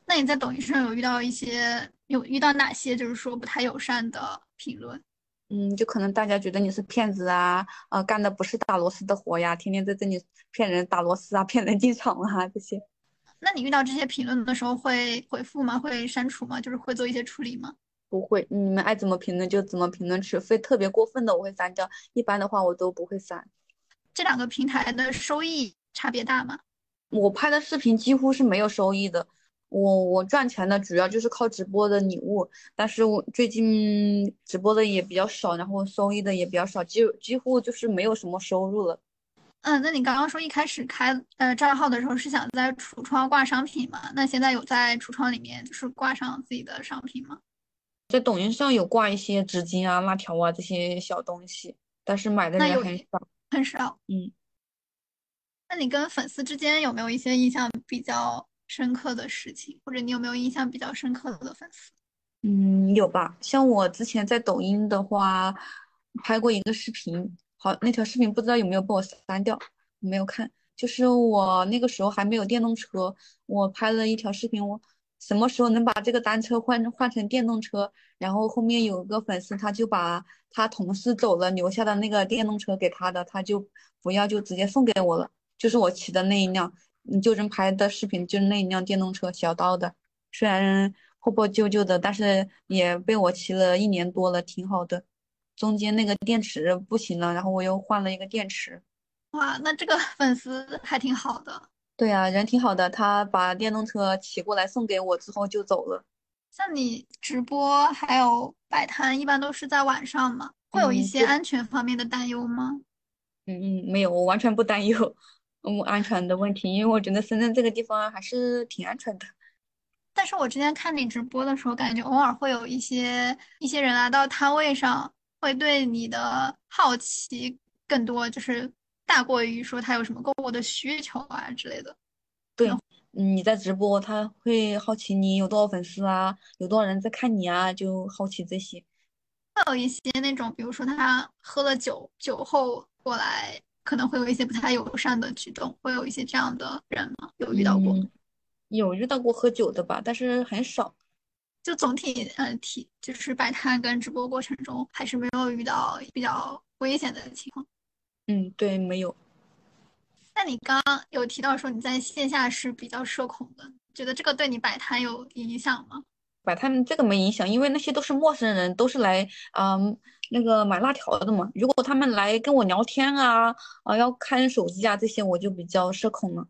[SPEAKER 1] 那你在抖音上有遇到一些有遇到哪些就是说不太友善的评论？
[SPEAKER 3] 嗯，就可能大家觉得你是骗子啊，呃，干的不是打螺丝的活呀，天天在这里骗人打螺丝啊，骗人进厂啊这些。
[SPEAKER 1] 那你遇到这些评论的时候会回复吗？会删除吗？就是会做一些处理吗？
[SPEAKER 3] 不会，你们爱怎么评论就怎么评论，除非特别过分的我会删掉，一般的话我都不会删。
[SPEAKER 1] 这两个平台的收益差别大吗？
[SPEAKER 3] 我拍的视频几乎是没有收益的。我我赚钱的主要就是靠直播的礼物，但是我最近直播的也比较少，然后收益的也比较少，几几乎就是没有什么收入了。
[SPEAKER 1] 嗯，那你刚刚说一开始开呃账号的时候是想在橱窗挂商品吗？那现在有在橱窗里面就是挂上自己的商品吗？
[SPEAKER 3] 在抖音上有挂一些纸巾啊、辣条啊这些小东西，但是买的人很少，
[SPEAKER 1] 很少。
[SPEAKER 3] 嗯，
[SPEAKER 1] 那你跟粉丝之间有没有一些印象比较？深刻的事情，或者你有没有印象比较深刻的粉丝？
[SPEAKER 3] 嗯，有吧。像我之前在抖音的话，拍过一个视频，好，那条视频不知道有没有被我删掉，没有看。就是我那个时候还没有电动车，我拍了一条视频，我什么时候能把这个单车换换成电动车？然后后面有个粉丝，他就把他同事走了留下的那个电动车给他的，他就不要，就直接送给我了，就是我骑的那一辆。你就人拍的视频就是那一辆电动车小刀的，虽然破破旧旧的，但是也被我骑了一年多了，挺好的。中间那个电池不行了，然后我又换了一个电池。
[SPEAKER 1] 哇，那这个粉丝还挺好的。
[SPEAKER 3] 对啊，人挺好的，他把电动车骑过来送给我之后就走了。
[SPEAKER 1] 像你直播还有摆摊，一般都是在晚上嘛？会有一些安全方面的担忧吗？
[SPEAKER 3] 嗯嗯，没有，我完全不担忧。嗯，安全的问题，因为我觉得深圳这个地方还是挺安全的。
[SPEAKER 1] 但是我之前看你直播的时候，感觉偶尔会有一些一些人来到摊位上，会对你的好奇更多，就是大过于说他有什么购物的需求啊之类的。
[SPEAKER 3] 对，你在直播，他会好奇你有多少粉丝啊，有多少人在看你啊，就好奇这些。
[SPEAKER 1] 会有一些那种，比如说他喝了酒，酒后过来。可能会有一些不太友善的举动，会有一些这样的人吗？有遇到过？
[SPEAKER 3] 有遇到过喝酒的吧，但是很少。
[SPEAKER 1] 就总体呃体就是摆摊跟直播过程中，还是没有遇到比较危险的情况。
[SPEAKER 3] 嗯，对，没有。
[SPEAKER 1] 那你刚刚有提到说你在线下是比较社恐的，觉得这个对你摆摊有影响吗？
[SPEAKER 3] 摆摊这个没影响，因为那些都是陌生人，都是来嗯。那个买辣条的嘛，如果他们来跟我聊天啊，啊要看手机啊这些，我就比较社恐了。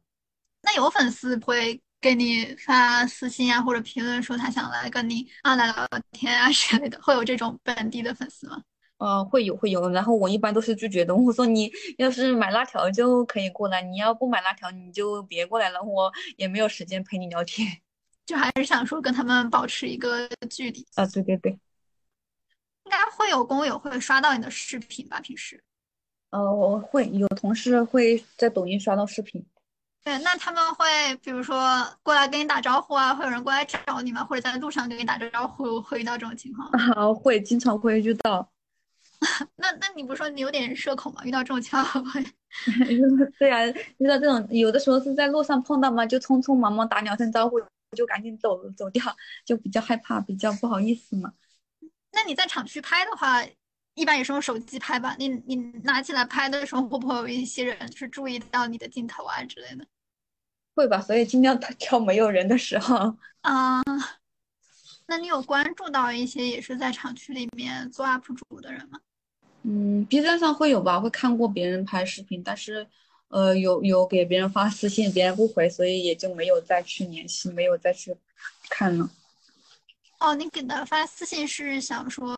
[SPEAKER 1] 那有粉丝会给你发私信啊，或者评论说他想来跟你啊来聊天啊之类的，会有这种本地的粉丝吗？
[SPEAKER 3] 呃，会有会有，然后我一般都是拒绝的。我说你要是买辣条就可以过来，你要不买辣条你就别过来了，我也没有时间陪你聊天。
[SPEAKER 1] 就还是想说跟他们保持一个距离。
[SPEAKER 3] 啊，对对对。
[SPEAKER 1] 应该会有工友会刷到你的视频吧？平时，
[SPEAKER 3] 呃，我会有同事会在抖音刷到视频。
[SPEAKER 1] 对，那他们会比如说过来跟你打招呼啊，会有人过来找你吗？或者在路上跟你打招呼，会遇到这种情况？
[SPEAKER 3] 啊，会，经常会遇到。
[SPEAKER 1] 那那你不说你有点社恐吗？遇到这种情况会？
[SPEAKER 3] 对啊，遇到这种有的时候是在路上碰到嘛，就匆匆忙忙打两声招呼，就赶紧走走掉，就比较害怕，比较不好意思嘛。
[SPEAKER 1] 那你在厂区拍的话，一般也是用手机拍吧？你你拿起来拍的时候，会不会有一些人就是注意到你的镜头啊之类的？
[SPEAKER 3] 会吧，所以尽量挑没有人的时候。
[SPEAKER 1] 啊，那你有关注到一些也是在厂区里面做 UP 主的人吗？
[SPEAKER 3] 嗯，B 站上会有吧，会看过别人拍视频，但是，呃，有有给别人发私信，别人不回，所以也就没有再去联系，没有再去看了。
[SPEAKER 1] 哦，你给他发私信是想说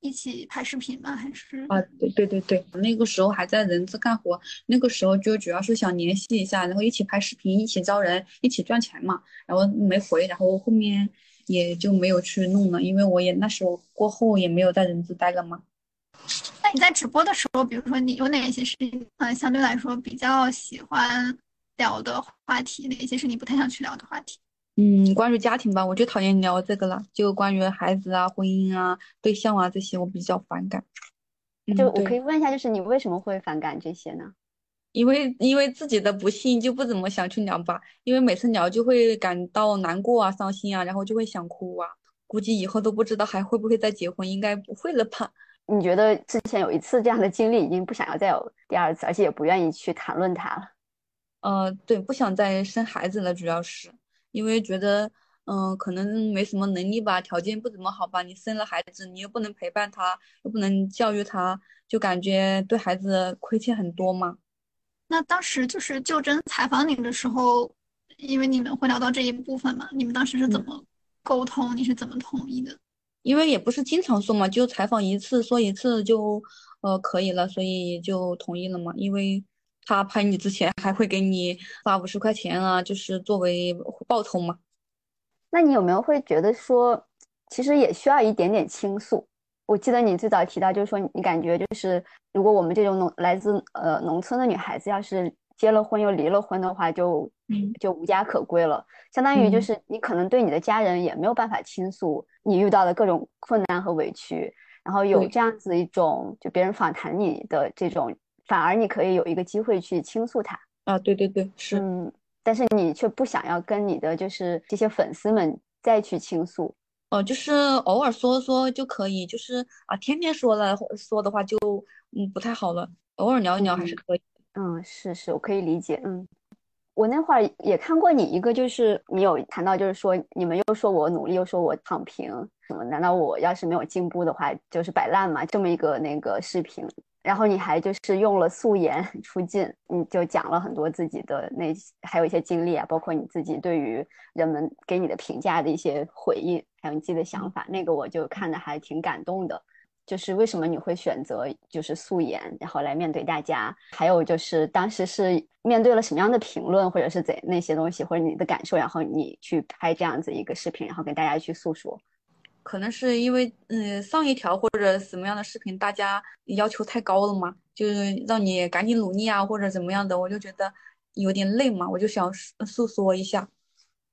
[SPEAKER 1] 一起拍视频吗？还是？
[SPEAKER 3] 啊，对对对对，那个时候还在人资干活，那个时候就主要是想联系一下，然后一起拍视频，一起招人，一起赚钱嘛。然后没回，然后后面也就没有去弄了，因为我也那时候过后也没有在人资待了嘛。
[SPEAKER 1] 那你在直播的时候，比如说你有哪些是呃相对来说比较喜欢聊的话题，哪些是你不太想去聊的话题？
[SPEAKER 3] 嗯，关于家庭吧，我就讨厌聊这个了，就关于孩子啊、婚姻啊、对象啊这些，我比较反感。
[SPEAKER 2] 就我可以问一下，就是你为什么会反感这些呢？
[SPEAKER 3] 因为因为自己的不幸就不怎么想去聊吧，因为每次聊就会感到难过啊、伤心啊，然后就会想哭啊。估计以后都不知道还会不会再结婚，应该不会了吧。
[SPEAKER 2] 你觉得之前有一次这样的经历，已经不想要再有第二次，而且也不愿意去谈论它了。
[SPEAKER 3] 呃，对，不想再生孩子了，主要是因为觉得，嗯，可能没什么能力吧，条件不怎么好吧。你生了孩子，你又不能陪伴他，又不能教育他，就感觉对孩子亏欠很多嘛。
[SPEAKER 1] 那当时就是就诊采访你的时候，因为你们会聊到这一部分嘛，你们当时是怎么沟通？你是怎么同意的？
[SPEAKER 3] 因为也不是经常说嘛，就采访一次说一次就，呃，可以了，所以就同意了嘛。因为他拍你之前还会给你发五十块钱啊，就是作为报酬嘛。
[SPEAKER 2] 那你有没有会觉得说，其实也需要一点点倾诉？我记得你最早提到，就是说你感觉就是，如果我们这种农来自呃农村的女孩子，要是结了婚又离了婚的话，就就无家可归了。相当于就是你可能对你的家人也没有办法倾诉你遇到的各种困难和委屈，然后有这样子一种就别人访谈你的这种，反而你可以有一个机会去倾诉他。
[SPEAKER 3] 啊，对对对，是，
[SPEAKER 2] 嗯，但是你却不想要跟你的就是这些粉丝们再去倾诉，
[SPEAKER 3] 哦，就是偶尔说说就可以，就是啊，天天说了说的话就嗯不太好了，偶尔聊一聊还是可以，
[SPEAKER 2] 嗯，是是，我可以理解，嗯。我那会儿也看过你一个，就是你有谈到，就是说你们又说我努力，又说我躺平，什么？难道我要是没有进步的话，就是摆烂吗？这么一个那个视频，然后你还就是用了素颜 出镜，你就讲了很多自己的那还有一些经历啊，包括你自己对于人们给你的评价的一些回应，还有你自己的想法，那个我就看的还挺感动的。就是为什么你会选择就是素颜，然后来面对大家？还有就是当时是面对了什么样的评论，或者是怎那些东西，或者你的感受，然后你去拍这样子一个视频，然后跟大家去诉说。
[SPEAKER 3] 可能是因为嗯上一条或者什么样的视频，大家要求太高了嘛，就是让你赶紧努力啊，或者怎么样的，我就觉得有点累嘛，我就想诉说一下。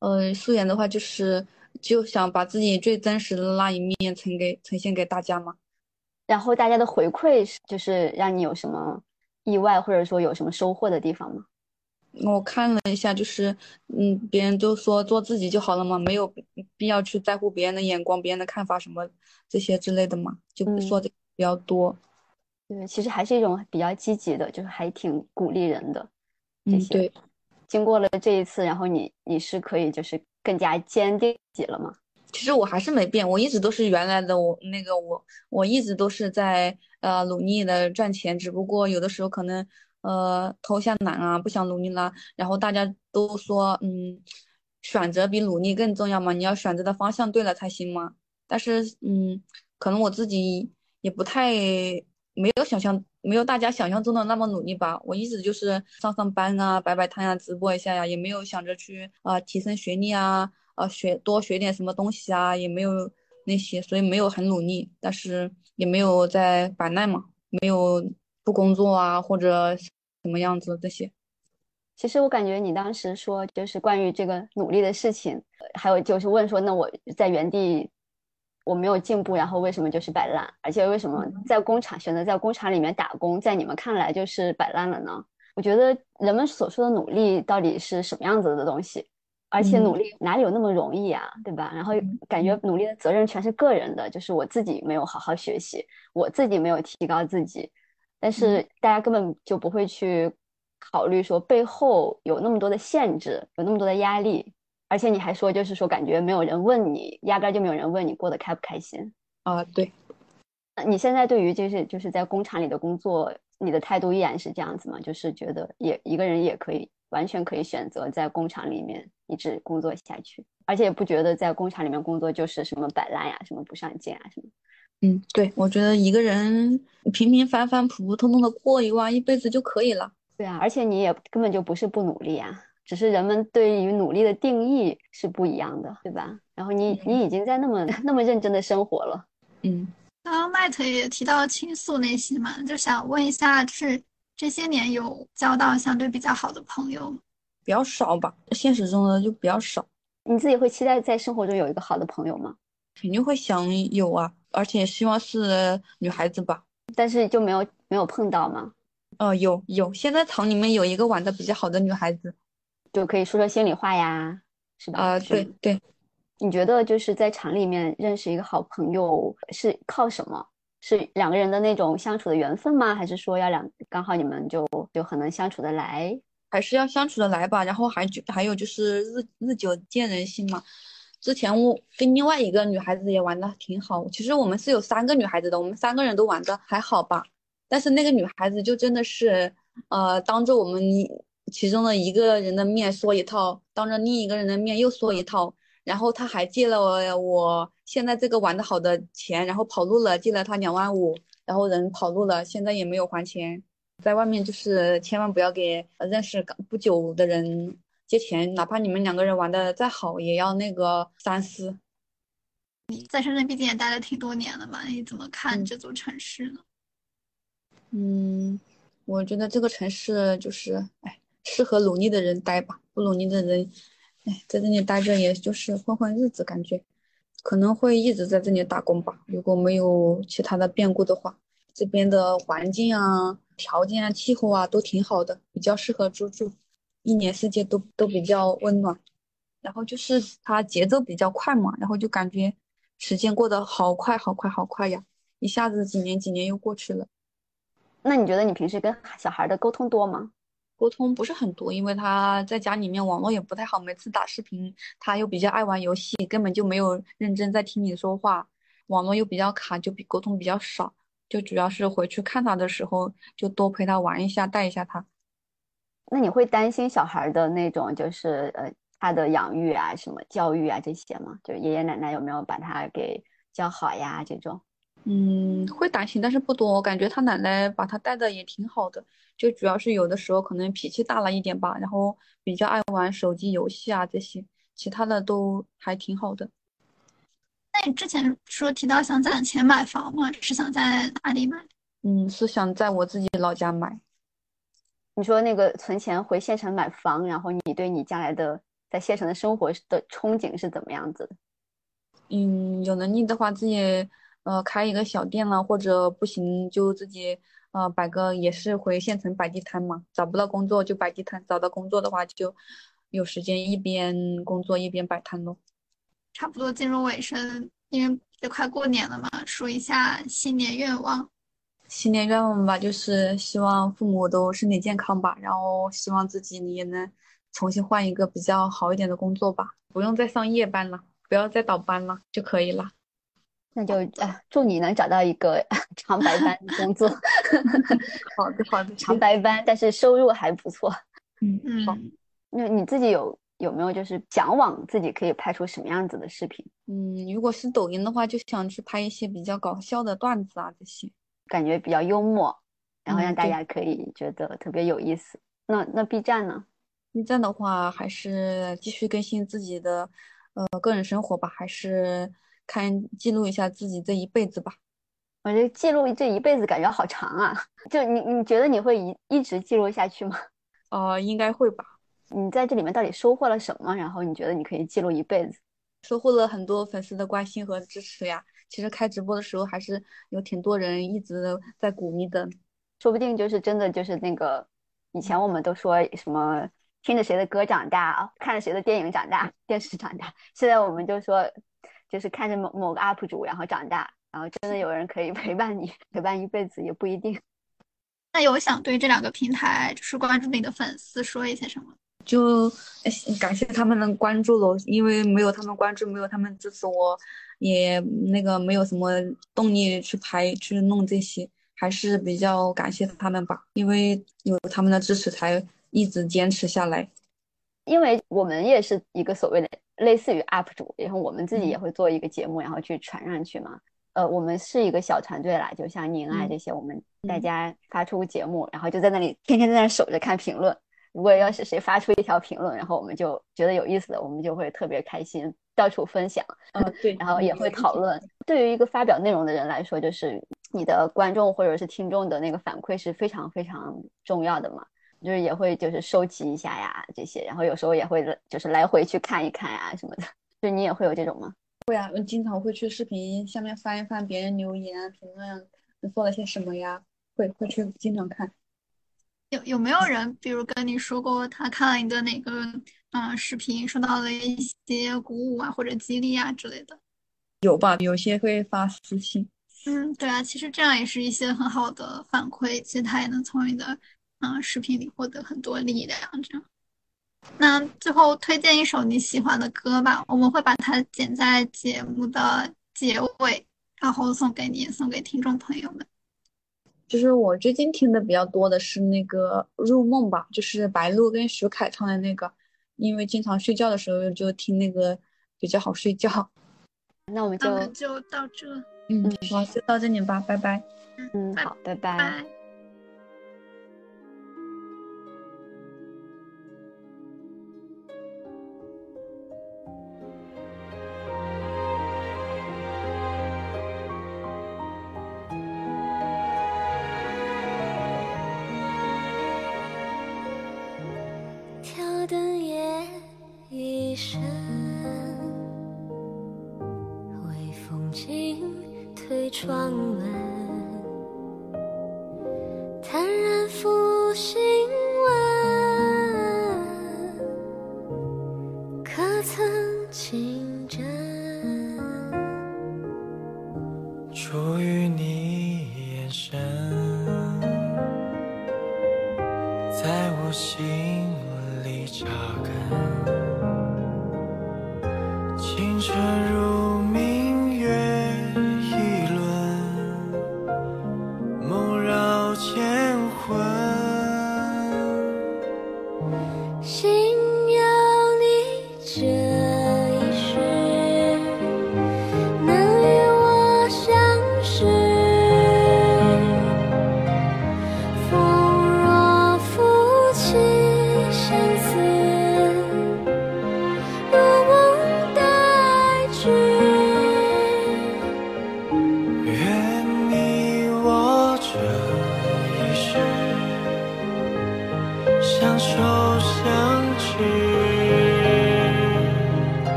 [SPEAKER 3] 呃，素颜的话就是就想把自己最真实的那一面呈给呈现给大家嘛。
[SPEAKER 2] 然后大家的回馈是，就是让你有什么意外，或者说有什么收获的地方吗？
[SPEAKER 3] 我看了一下，就是嗯，别人都说做自己就好了嘛，没有必要去在乎别人的眼光、别人的看法什么这些之类的嘛，就说的比较多。
[SPEAKER 2] 对，其实还是一种比较积极的，就是还挺鼓励人的。
[SPEAKER 3] 嗯，对。
[SPEAKER 2] 经过了这一次，然后你你是可以就是更加坚定自己了吗？
[SPEAKER 3] 其实我还是没变，我一直都是原来的我，那个我，我一直都是在呃努力的赚钱，只不过有的时候可能呃偷下懒啊，不想努力啦。然后大家都说，嗯，选择比努力更重要嘛，你要选择的方向对了才行嘛。但是嗯，可能我自己也不太没有想象，没有大家想象中的那么努力吧。我一直就是上上班啊，摆摆摊啊，直播一下呀，也没有想着去啊提升学历啊。啊，学多学点什么东西啊，也没有那些，所以没有很努力，但是也没有在摆烂嘛，没有不工作啊，或者什么样子这些。
[SPEAKER 2] 其实我感觉你当时说就是关于这个努力的事情，还有就是问说，那我在原地我没有进步，然后为什么就是摆烂？而且为什么在工厂选择在工厂里面打工，在你们看来就是摆烂了呢？我觉得人们所说的努力到底是什么样子的东西？而且努力哪里有那么容易啊，对吧？然后感觉努力的责任全是个人的，就是我自己没有好好学习，我自己没有提高自己，但是大家根本就不会去考虑说背后有那么多的限制，有那么多的压力。而且你还说，就是说感觉没有人问你，压根就没有人问你过得开不开心
[SPEAKER 3] 啊？对。
[SPEAKER 2] 那你现在对于就是就是在工厂里的工作，你的态度依然是这样子吗？就是觉得也一个人也可以完全可以选择在工厂里面一直工作下去，而且也不觉得在工厂里面工作就是什么摆烂呀，什么不上进啊什么。
[SPEAKER 3] 嗯，对，我觉得一个人平平凡凡、普普通通的过一完一辈子就可以了。
[SPEAKER 2] 对啊，而且你也根本就不是不努力啊。只是人们对于努力的定义是不一样的，对吧？然后你你已经在那么 那么认真的生活了，
[SPEAKER 3] 嗯。
[SPEAKER 1] 刚刚麦特也提到倾诉那些嘛，就想问一下，就是这些年有交到相对比较好的朋友
[SPEAKER 3] 比较少吧？现实中的就比较少。
[SPEAKER 2] 你自己会期待在生活中有一个好的朋友吗？
[SPEAKER 3] 肯定会想有啊，而且希望是女孩子吧。
[SPEAKER 2] 但是就没有没有碰到吗？
[SPEAKER 3] 哦，有有，现在厂里面有一个玩的比较好的女孩子。
[SPEAKER 2] 就可以说说心里话呀，是吧？
[SPEAKER 3] 啊，对对。
[SPEAKER 2] 你觉得就是在厂里面认识一个好朋友是靠什么？是两个人的那种相处的缘分吗？还是说要两刚好你们就就很能相处的来？
[SPEAKER 3] 还是要相处的来吧。然后还就还有就是日日久见人心嘛。之前我跟另外一个女孩子也玩的挺好。其实我们是有三个女孩子的，我们三个人都玩的还好吧。但是那个女孩子就真的是，呃，当着我们。其中的一个人的面说一套，当着另一个人的面又说一套，然后她还借了我现在这个玩的好的钱，然后跑路了，借了他两万五，然后人跑路了，现在也没有还钱。在外面就是千万不要给认识刚不久的人借钱，哪怕你们两个人玩的再好，也要那个三思。
[SPEAKER 1] 你在深圳毕竟也待了挺多年了嘛，你怎么看这座城市呢？
[SPEAKER 3] 嗯，我觉得这个城市就是，哎。适合努力的人待吧，不努力的人，哎，在这里待着也就是混混日子，感觉可能会一直在这里打工吧。如果没有其他的变故的话，这边的环境啊、条件啊、气候啊都挺好的，比较适合居住，一年四季都都比较温暖。然后就是它节奏比较快嘛，然后就感觉时间过得好快好快好快呀，一下子几年几年又过去了。
[SPEAKER 2] 那你觉得你平时跟小孩的沟通多吗？
[SPEAKER 3] 沟通不是很多，因为他在家里面网络也不太好，每次打视频他又比较爱玩游戏，根本就没有认真在听你说话，网络又比较卡，就比沟通比较少，就主要是回去看他的时候就多陪他玩一下，带一下他。
[SPEAKER 2] 那你会担心小孩的那种就是呃他的养育啊、什么教育啊这些吗？就爷爷奶奶有没有把他给教好呀？这种？
[SPEAKER 3] 嗯，会担心，但是不多。我感觉他奶奶把他带的也挺好的。就主要是有的时候可能脾气大了一点吧，然后比较爱玩手机游戏啊这些，其他的都还挺好的。
[SPEAKER 1] 那你之前说提到想攒钱买房吗？是想在哪里买？
[SPEAKER 3] 嗯，是想在我自己老家买。
[SPEAKER 2] 你说那个存钱回县城买房，然后你对你将来的在县城的生活的憧憬是怎么样子的？
[SPEAKER 3] 嗯，有能力的话自己呃开一个小店了，或者不行就自己。啊，摆个也是回县城摆地摊嘛，找不到工作就摆地摊，找到工作的话就有时间一边工作一边摆摊咯。
[SPEAKER 1] 差不多进入尾声，因为也快过年了嘛，说一下新年愿望。
[SPEAKER 3] 新年愿望吧，就是希望父母都身体健康吧，然后希望自己也能重新换一个比较好一点的工作吧，不用再上夜班了，不要再倒班了就可以了。
[SPEAKER 2] 那就啊，祝你能找到一个 长白班工作。
[SPEAKER 3] 好的，好的，
[SPEAKER 2] 长白班，但是收入还不错。
[SPEAKER 3] 嗯嗯，好。
[SPEAKER 2] 那你自己有有没有就是向往自己可以拍出什么样子的视频？
[SPEAKER 3] 嗯，如果是抖音的话，就想去拍一些比较搞笑的段子啊，这些
[SPEAKER 2] 感觉比较幽默，然后让大家可以觉得特别有意思。那那 B 站呢
[SPEAKER 3] ？B 站的话，还是继续更新自己的呃个人生活吧，还是。看记录一下自己这一辈子吧，
[SPEAKER 2] 我觉得记录这一辈子感觉好长啊！就你你觉得你会一一直记录下去吗？
[SPEAKER 3] 呃，应该会吧。
[SPEAKER 2] 你在这里面到底收获了什么？然后你觉得你可以记录一辈子？
[SPEAKER 3] 收获了很多粉丝的关心和支持呀，其实开直播的时候还是有挺多人一直在鼓励的，
[SPEAKER 2] 说不定就是真的就是那个以前我们都说什么听着谁的歌长大，看着谁的电影长大，电视长大，现在我们就说就是看着某某个 UP 主然后长大，然后真的有人可以 陪伴你陪伴一辈子也不一定。
[SPEAKER 1] 那有想对这两个平台就是关注你的粉丝说一些什么？
[SPEAKER 3] 就感谢他们的关注喽，因为没有他们关注，没有他们支持，我也那个没有什么动力去拍去弄这些，还是比较感谢他们吧，因为有他们的支持才一直坚持下来。
[SPEAKER 2] 因为我们也是一个所谓的类似于 UP 主，然后我们自己也会做一个节目，然后去传上去嘛。呃，我们是一个小团队啦，就像您啊这些，我们大家发出节目，然后就在那里天天在那守着看评论。如果要是谁发出一条评论，然后我们就觉得有意思的，我们就会特别开心，到处分享。
[SPEAKER 3] 嗯，对，
[SPEAKER 2] 然后也会讨论。对于一个发表内容的人来说，就是你的观众或者是听众的那个反馈是非常非常重要的嘛。就是也会就是收集一下呀这些，然后有时候也会就是来回去看一看呀什么的。就你也会有这种吗？
[SPEAKER 3] 会啊，我经常会去视频下面翻一翻别人留言评论，做了些什么呀？会会去经常看。
[SPEAKER 1] 有有没有人，比如跟你说过他看了你的哪个嗯视频，受到了一些鼓舞啊或者激励啊之类的？
[SPEAKER 3] 有吧，有些会发私信。
[SPEAKER 1] 嗯，对啊，其实这样也是一些很好的反馈，其实他也能从你的嗯视频里获得很多力量。这样。那最后推荐一首你喜欢的歌吧，我们会把它剪在节目的结尾，然后送给你，送给听众朋友们。
[SPEAKER 3] 就是我最近听的比较多的是那个《入梦》吧，就是白鹿跟徐凯唱的那个，因为经常睡觉的时候就听那个比较好睡觉。
[SPEAKER 2] 那我们就
[SPEAKER 1] 就到这，
[SPEAKER 3] 嗯，好，就到这里吧，拜拜。
[SPEAKER 2] 嗯，好，拜拜。
[SPEAKER 4] 在我心里扎根。